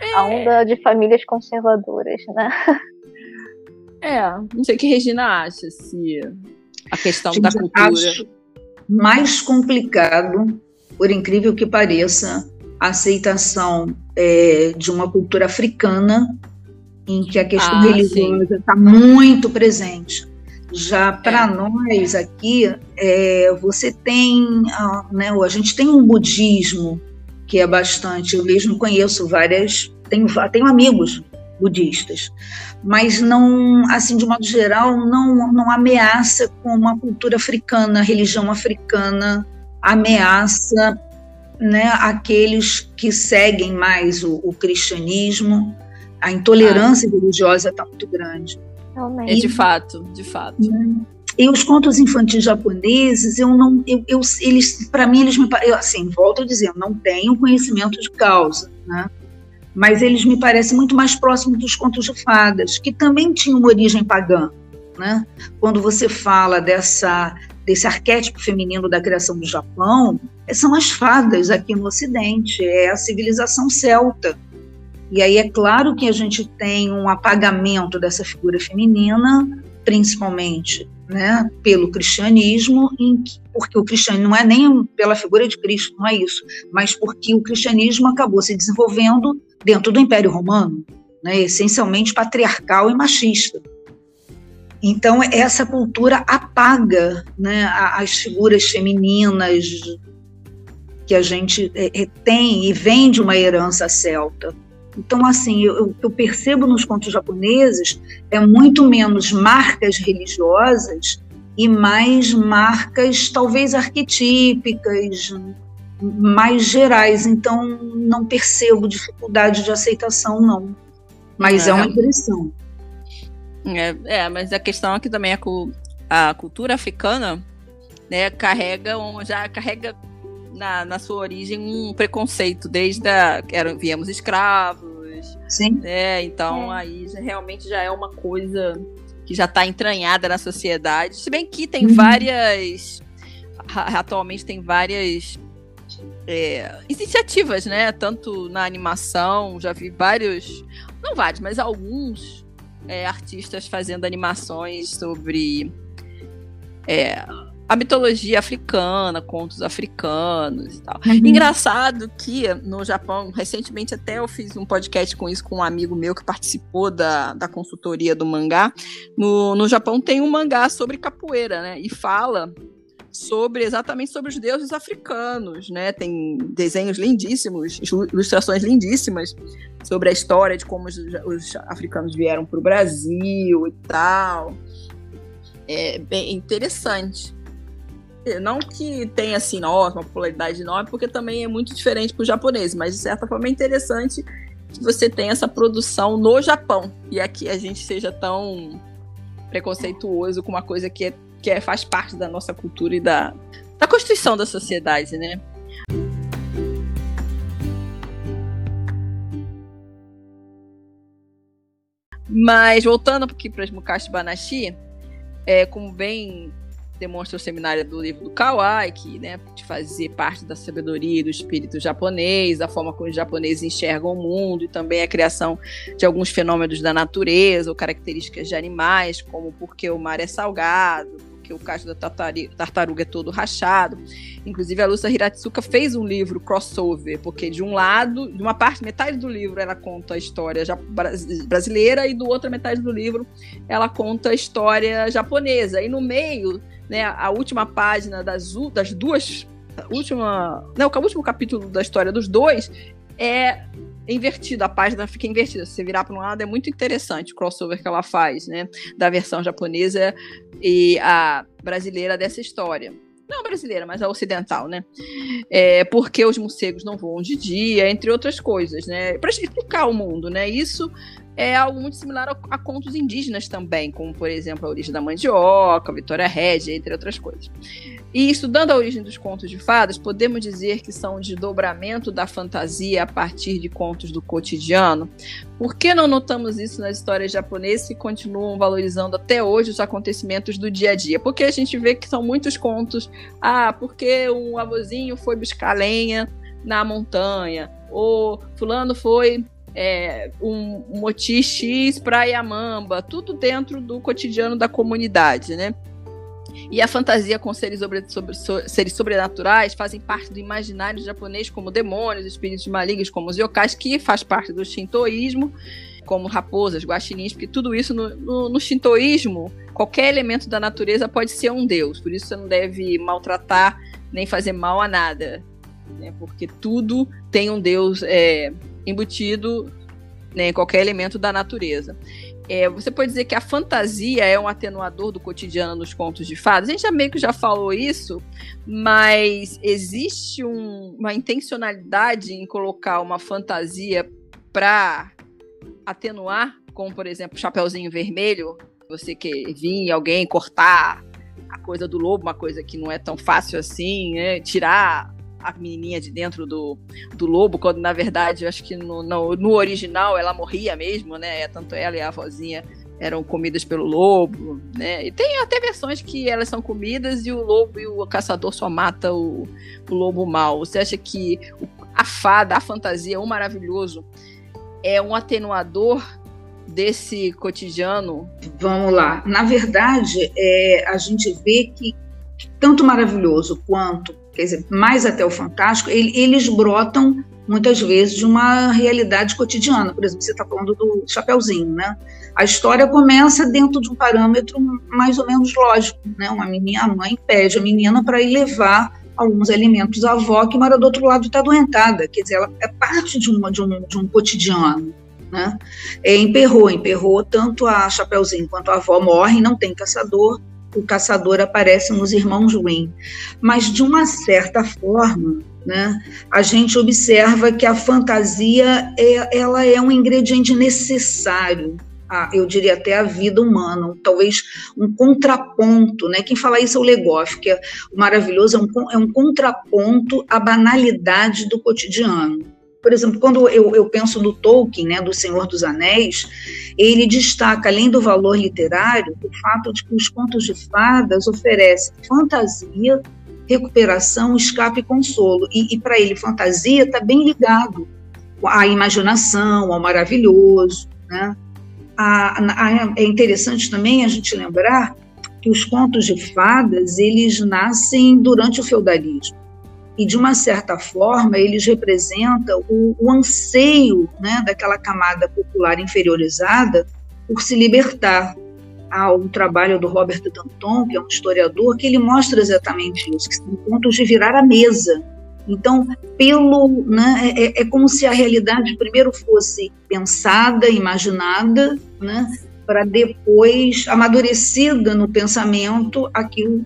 é. a onda de famílias conservadoras, né? É, não sei o que a Regina acha, se a questão Gente, da cultura. Acho mais complicado, por incrível que pareça, a aceitação é, de uma cultura africana em que a questão ah, religiosa está muito presente. Já para é. nós aqui, é, você tem, né, a gente tem um budismo que é bastante, eu mesmo conheço várias, tenho, tenho amigos budistas, mas não, assim, de modo geral, não, não ameaça como a cultura africana, a religião africana ameaça né, aqueles que seguem mais o, o cristianismo, a intolerância ah. religiosa está muito grande. Realmente. É de fato, de fato. E os contos infantis japoneses, eu não, eu, eu eles, para mim, eles me, eu, assim, volto a dizer, não tenho conhecimento de causa, né? Mas eles me parecem muito mais próximos dos contos de fadas, que também tinham uma origem pagã, né? Quando você fala dessa desse arquétipo feminino da criação do Japão, são as fadas aqui no Ocidente, é a civilização celta e aí é claro que a gente tem um apagamento dessa figura feminina, principalmente né, pelo cristianismo, que, porque o cristianismo não é nem pela figura de Cristo, não é isso, mas porque o cristianismo acabou se desenvolvendo dentro do Império Romano, né, essencialmente patriarcal e machista. Então, essa cultura apaga né, as figuras femininas que a gente é, tem e vem de uma herança celta. Então, assim, eu, eu percebo nos contos japoneses é muito menos marcas religiosas e mais marcas talvez arquetípicas, mais gerais. Então, não percebo dificuldade de aceitação, não. Mas é, é uma impressão. É, é, mas a questão é que também a, a cultura africana né, carrega, já carrega na, na sua origem um preconceito, desde a, eram, viemos escravos, Sim. Né? Então é. aí já, realmente já é uma coisa que já está entranhada na sociedade. Se bem que tem uhum. várias. Atualmente tem várias é, iniciativas, né? Tanto na animação, já vi vários. Não vários, mas alguns é, artistas fazendo animações sobre é, a mitologia africana, contos africanos e tal. Uhum. Engraçado que no Japão, recentemente até eu fiz um podcast com isso com um amigo meu que participou da, da consultoria do mangá. No, no Japão tem um mangá sobre capoeira, né? E fala sobre exatamente sobre os deuses africanos, né? Tem desenhos lindíssimos, ilustrações lindíssimas sobre a história de como os, os africanos vieram para o Brasil e tal. É bem interessante. Não que tenha assim, nossa, uma popularidade enorme, porque também é muito diferente para o japonês, mas de certa forma é interessante que você tenha essa produção no Japão e aqui a gente seja tão preconceituoso com uma coisa que, é, que é, faz parte da nossa cultura e da, da constituição da sociedade, né? Mas voltando aqui para as Mukashi Banashi, é, como bem demonstra o seminário do livro do Kawai, que né, de fazer parte da sabedoria do espírito japonês, da forma como os japoneses enxergam o mundo e também a criação de alguns fenômenos da natureza ou características de animais, como porque o mar é salgado, porque o cacho da tartaruga é todo rachado. Inclusive, a Lúcia Hiratsuka fez um livro crossover, porque de um lado, de uma parte, metade do livro, ela conta a história brasileira e do outra metade do livro ela conta a história japonesa. E no meio né, a última página das, das duas. Última, não, o último capítulo da história dos dois é invertido, a página fica invertida. Se você virar para um lado, é muito interessante o crossover que ela faz, né? Da versão japonesa e a brasileira dessa história. Não brasileira, mas a ocidental, né? É, porque os morcegos não voam de dia, entre outras coisas, né? Para explicar o mundo, né? Isso é algo muito similar a, a, contos indígenas também, como, por exemplo, a origem da mandioca, Vitória Régia, entre outras coisas. E estudando a origem dos contos de fadas, podemos dizer que são um desdobramento da fantasia a partir de contos do cotidiano. Por que não notamos isso nas histórias japonesas que continuam valorizando até hoje os acontecimentos do dia a dia? Porque a gente vê que são muitos contos. Ah, porque um avôzinho foi buscar lenha na montanha, ou fulano foi é, um, moti X para Yamamba, tudo dentro do cotidiano da comunidade, né? E a fantasia com seres, sobre, sobre, so, seres sobrenaturais fazem parte do imaginário japonês como demônios, espíritos malignos como os yokais, que faz parte do shintoísmo, como raposas, guaxinins, porque tudo isso no, no, no shintoísmo, qualquer elemento da natureza pode ser um deus, por isso você não deve maltratar nem fazer mal a nada, né? porque tudo tem um deus é, embutido né, em qualquer elemento da natureza. É, você pode dizer que a fantasia é um atenuador do cotidiano nos contos de fadas. A gente já meio que já falou isso, mas existe um, uma intencionalidade em colocar uma fantasia para atenuar, como por exemplo, Chapeuzinho Vermelho, você que vir alguém cortar a coisa do lobo, uma coisa que não é tão fácil assim, né? tirar a menininha de dentro do, do lobo, quando na verdade eu acho que no, no, no, original ela morria mesmo, né? Tanto ela e a avózinha eram comidas pelo lobo, né? E tem até versões que elas são comidas e o lobo e o caçador só mata o, o lobo mal. Você acha que a fada, a fantasia, o maravilhoso é um atenuador desse cotidiano? Vamos lá. Na verdade, é, a gente vê que tanto maravilhoso quanto quer dizer, mais até o fantástico, ele, eles brotam muitas vezes de uma realidade cotidiana. Por exemplo, você está falando do Chapeuzinho, né? A história começa dentro de um parâmetro mais ou menos lógico, né? Uma menina, a mãe pede a menina para ir levar alguns alimentos à avó que mora do outro lado está doentada. Quer dizer, ela é parte de, uma, de, um, de um cotidiano. Né? É, emperrou, emperrou tanto a Chapeuzinho quanto a avó morrem, não tem caçador, o caçador aparece nos irmãos Wayne. Mas, de uma certa forma, né, a gente observa que a fantasia é, ela é um ingrediente necessário a, eu diria até a vida humana, talvez um contraponto, né? Quem fala isso é o Legoff, que é o maravilhoso, é um, é um contraponto à banalidade do cotidiano. Por exemplo, quando eu, eu penso no Tolkien, né, do Senhor dos Anéis, ele destaca, além do valor literário, o fato de que os contos de fadas oferecem fantasia, recuperação, escape e consolo. E, e para ele, fantasia está bem ligado à imaginação, ao maravilhoso. Né? A, a, é interessante também a gente lembrar que os contos de fadas eles nascem durante o feudalismo e de uma certa forma eles representam o, o anseio né, daquela camada popular inferiorizada por se libertar. há um trabalho do Robert Danton, que é um historiador, que ele mostra exatamente isso, que são contos de virar a mesa. Então, pelo, né, é, é, é como se a realidade primeiro fosse pensada, imaginada, né, para depois, amadurecida no pensamento, aquilo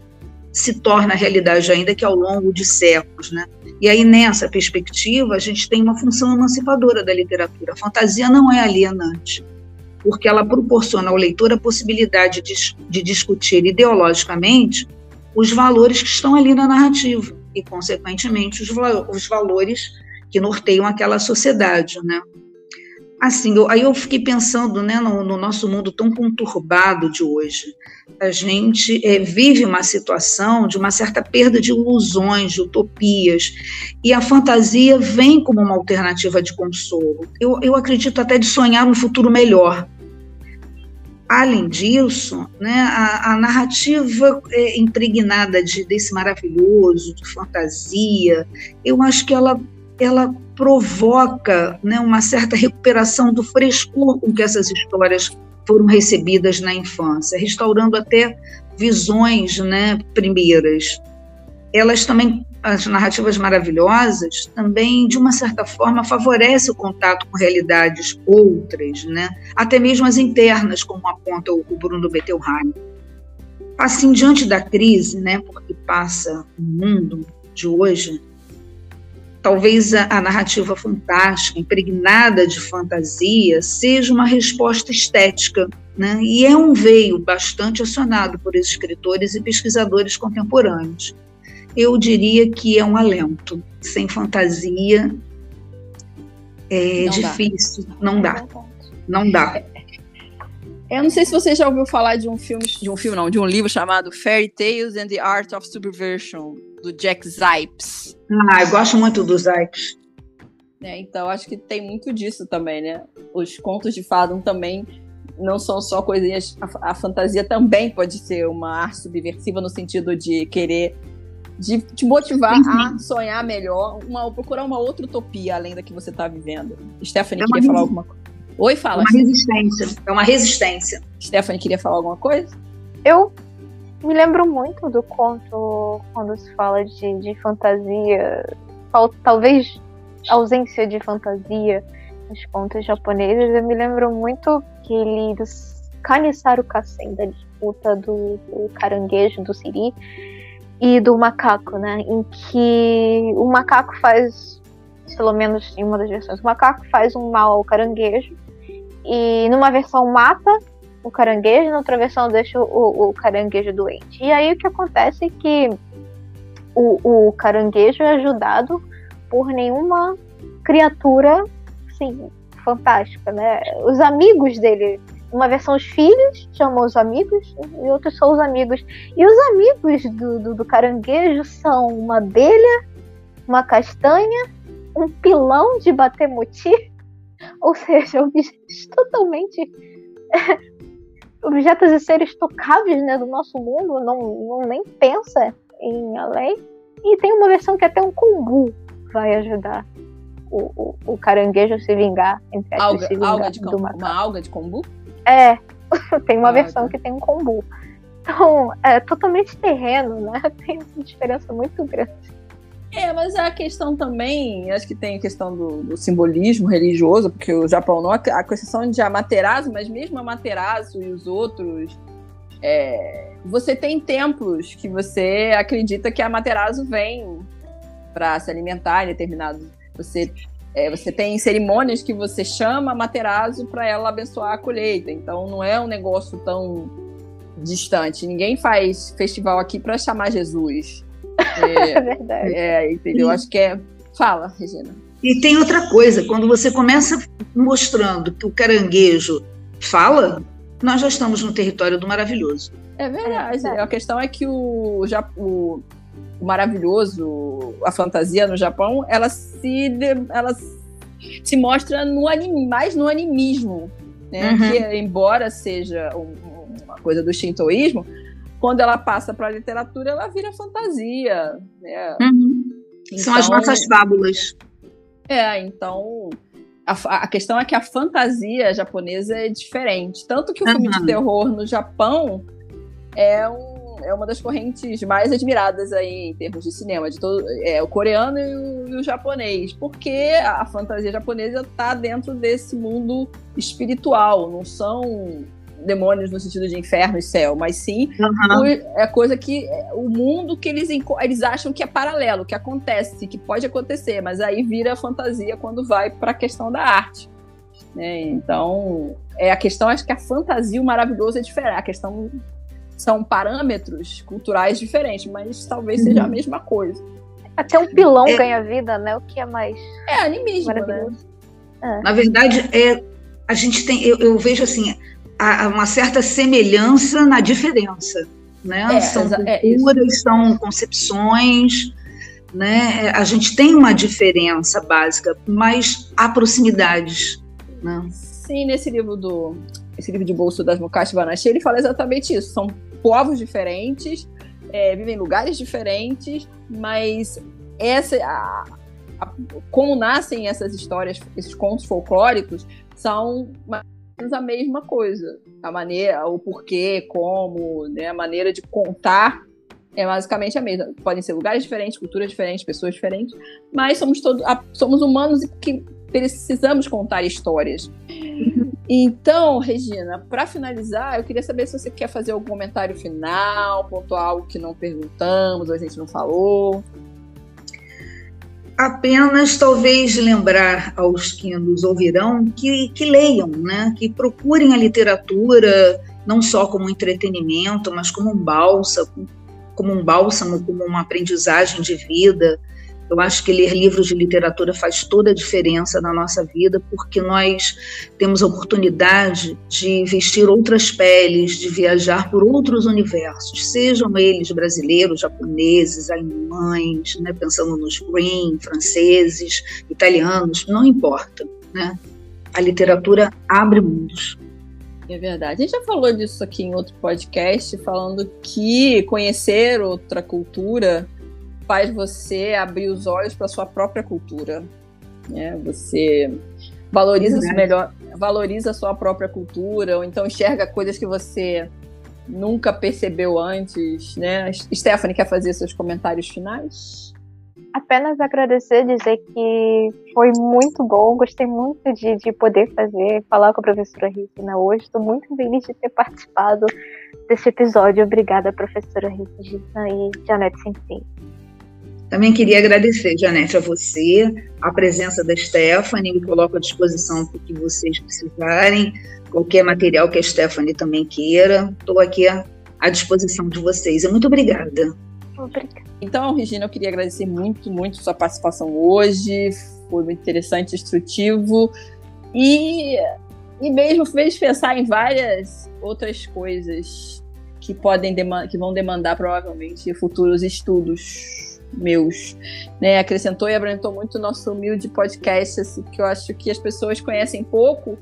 se torna realidade ainda que ao longo de séculos, né? E aí nessa perspectiva a gente tem uma função emancipadora da literatura. A fantasia não é alienante porque ela proporciona ao leitor a possibilidade de, de discutir ideologicamente os valores que estão ali na narrativa e, consequentemente, os, os valores que norteiam aquela sociedade, né? Assim, eu, aí eu fiquei pensando né, no, no, nosso mundo tão conturbado de hoje. A gente é, vive uma situação de uma certa perda de ilusões, de utopias, e a fantasia vem como uma alternativa de consolo. Eu, eu acredito até de sonhar um futuro melhor. Além disso, né, a, a narrativa é, impregnada de, desse maravilhoso, de fantasia, eu acho que ela, ela provoca né, uma certa recuperação do frescor com que essas histórias foram recebidas na infância, restaurando até visões né, primeiras. Elas também, as narrativas maravilhosas, também, de uma certa forma, favorecem o contato com realidades outras, né? até mesmo as internas, como aponta o Bruno Bettelheim. Assim, diante da crise, né, porque passa o mundo de hoje, talvez a, a, narrativa fantástica, impregnada de fantasia, seja uma resposta estética, né? e é um veio bastante acionado por escritores e pesquisadores contemporâneos. Eu diria que é um alento. Sem fantasia é não difícil, dá. não dá. Não dá. Eu não sei se você já ouviu falar de um filme, de um filme não, de um livro chamado Fairy Tales and the Art of Subversion do Jack Zipes. Ah, eu gosto muito do Zipes. É, então, acho que tem muito disso também, né? Os contos de fado também não são só coisinhas. A, a, fantasia também pode ser uma arte subversiva no sentido de querer de te motivar sim, sim. a sonhar melhor, uma, procurar uma outra utopia além da que você está vivendo. Stephanie, é queria falar alguma coisa? Oi, fala. É uma resistência. É uma resistência. Stephanie, queria falar alguma coisa? Eu me lembro muito do conto quando se fala de, de fantasia, talvez ausência de fantasia nos contos japoneses. Eu me lembro muito que li do Kanisaru Kasen, da disputa do, do caranguejo, do siri, e do macaco, né? Em que o macaco faz, pelo menos em uma das versões, o macaco faz um mal ao caranguejo e numa versão mata o caranguejo, na outra versão deixa o, o caranguejo doente. E aí o que acontece é que o, o caranguejo é ajudado por nenhuma criatura, assim, fantástica, né? Os amigos dele, uma versão os filhos chamam os amigos e outros são os amigos. E os amigos do, do, do caranguejo são uma abelha, uma castanha, um pilão de bater ou seja, objetos totalmente objetos e seres tocáveis né, do nosso mundo, não, não nem pensa em além. E tem uma versão que até um kombu vai ajudar o, o, o caranguejo a se vingar, entre alga, se vingar alga de do macaco. Uma alga de kombu? É, tem uma ah, versão tá. que tem um kombu. Então, é totalmente terreno, né? Tem uma diferença muito grande. É, mas a questão também, acho que tem a questão do, do simbolismo religioso, porque o Japão não, a questão de Amaterasu, mas mesmo Amaterasu e os outros, é, você tem templos que você acredita que Amaterasu vem para se alimentar em determinado. Você, é, você tem cerimônias que você chama Amaterasu para ela abençoar a colheita, então não é um negócio tão distante. Ninguém faz festival aqui para chamar Jesus. É, é verdade. É, entendeu? Acho que é. Fala, Regina. E tem outra coisa, quando você começa mostrando que o caranguejo fala, nós já estamos no território do maravilhoso. É verdade. É. A questão é que o, o, o maravilhoso, a fantasia no Japão, ela se, ela se mostra no anime, mais no animismo. Né? Uhum. Que, embora seja um, uma coisa do shintoísmo, quando ela passa para a literatura, ela vira fantasia. Né? Uhum. Então, São as então, nossas fábulas. É, então a, a, questão é que a fantasia japonesa é diferente. Tanto que o uhum. filme de terror no Japão é, um, é uma das correntes mais admiradas aí em termos de cinema, de todo, é o coreano e o, e o japonês, porque a fantasia japonesa está dentro desse mundo espiritual, não são demônios no sentido de inferno e céu, mas sim uhum. é coisa que é, o mundo que eles, eles acham que é paralelo, que acontece, que pode acontecer, mas aí vira fantasia quando vai para a questão da arte. Né? Então, é a questão, acho que a fantasia, o maravilhoso é diferente. A questão são parâmetros culturais diferentes, mas talvez uhum. seja a mesma coisa. Até um pilão é, ganha vida, né? O que é mais. É animismo, né? É. Na verdade, é, a gente tem. Eu, eu vejo assim, há uma certa semelhança na diferença. Né? É, são é culturas, é são concepções, né? A gente tem uma diferença básica, mas há proximidades. Né? Sim, nesse livro do esse livro de bolso das Mukashi Banashi, ele fala exatamente isso. São povos diferentes, é, vivem em lugares diferentes, mas essa a, a, como nascem essas histórias, esses contos folclóricos, são uma a mesma coisa. A maneira, o porquê, como, né, a maneira de contar é basicamente a mesma. Podem ser lugares diferentes, culturas diferentes, pessoas diferentes, mas somos todos somos humanos e que precisamos contar histórias. Então, Regina, para finalizar, eu queria saber se você quer fazer algum comentário final, pontuar algo que não perguntamos, ou a gente não falou apenas talvez lembrar aos que nos ouvirão que, que leiam, né? que procurem a literatura não só como entretenimento, mas como um bálsamo, como um bálsamo, como uma aprendizagem de vida, eu acho que ler livros de literatura faz toda a diferença na nossa vida, porque nós temos a oportunidade de vestir outras peles, de viajar por outros universos, sejam eles brasileiros, japoneses, alemães, né, pensando nos Green, franceses, italianos, não importa. Né? A literatura abre mundos. É verdade. A gente já falou disso aqui em outro podcast, falando que conhecer outra cultura faz você abrir os olhos para sua própria cultura. Né? Você valoriza uhum. melhor, valoriza a sua própria cultura, ou então enxerga coisas que você nunca percebeu antes, né? Stephanie quer fazer seus comentários finais? Apenas agradecer, dizer que foi muito bom, gostei muito de, de poder fazer, falar com a professora Regina hoje. Estou muito feliz de ter participado desse episódio. Obrigada, professora Regina e Janete Sensei. Também queria agradecer, Janete, a você, a presença da Stephanie, me coloco à disposição para o que vocês precisarem, qualquer material que a Stephanie também queira, estou aqui à disposição de vocês. Muito obrigada. Obrigada. Então, Regina, eu queria agradecer muito, muito sua participação hoje, foi muito interessante, instrutivo, e, e mesmo fez pensar em várias outras coisas que podem que vão demandar provavelmente futuros estudos meus, né? Acrescentou e abrantou muito o nosso humilde podcast, assim, que eu acho que as pessoas conhecem pouco,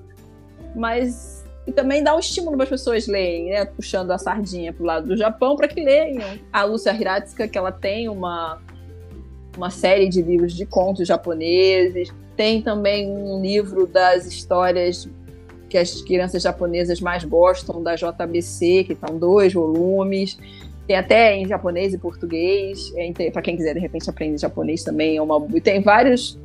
mas e também dá um estímulo para as pessoas lerem, né? Puxando a sardinha para o lado do Japão para que leiam. A Lúcia Hiratsuka, que ela tem uma uma série de livros de contos japoneses, tem também um livro das histórias que as crianças japonesas mais gostam da JBC, que estão dois volumes. Tem até em japonês e português. É, para quem quiser, de repente, aprender japonês também. É uma, tem vários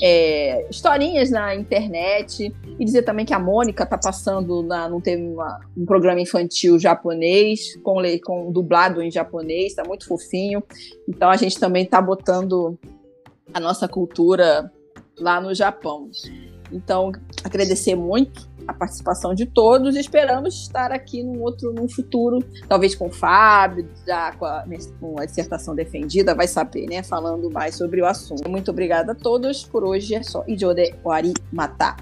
é, historinhas na internet. E dizer também que a Mônica tá passando, na, não um programa infantil japonês, com, com dublado em japonês, tá muito fofinho. Então a gente também tá botando a nossa cultura lá no Japão. Então, agradecer muito a participação de todos e esperamos estar aqui num outro, num futuro, talvez com o Fábio, já com a, com a dissertação defendida, vai saber, né? Falando mais sobre o assunto. Muito obrigada a todos. Por hoje é só. Ijode Wari Mata.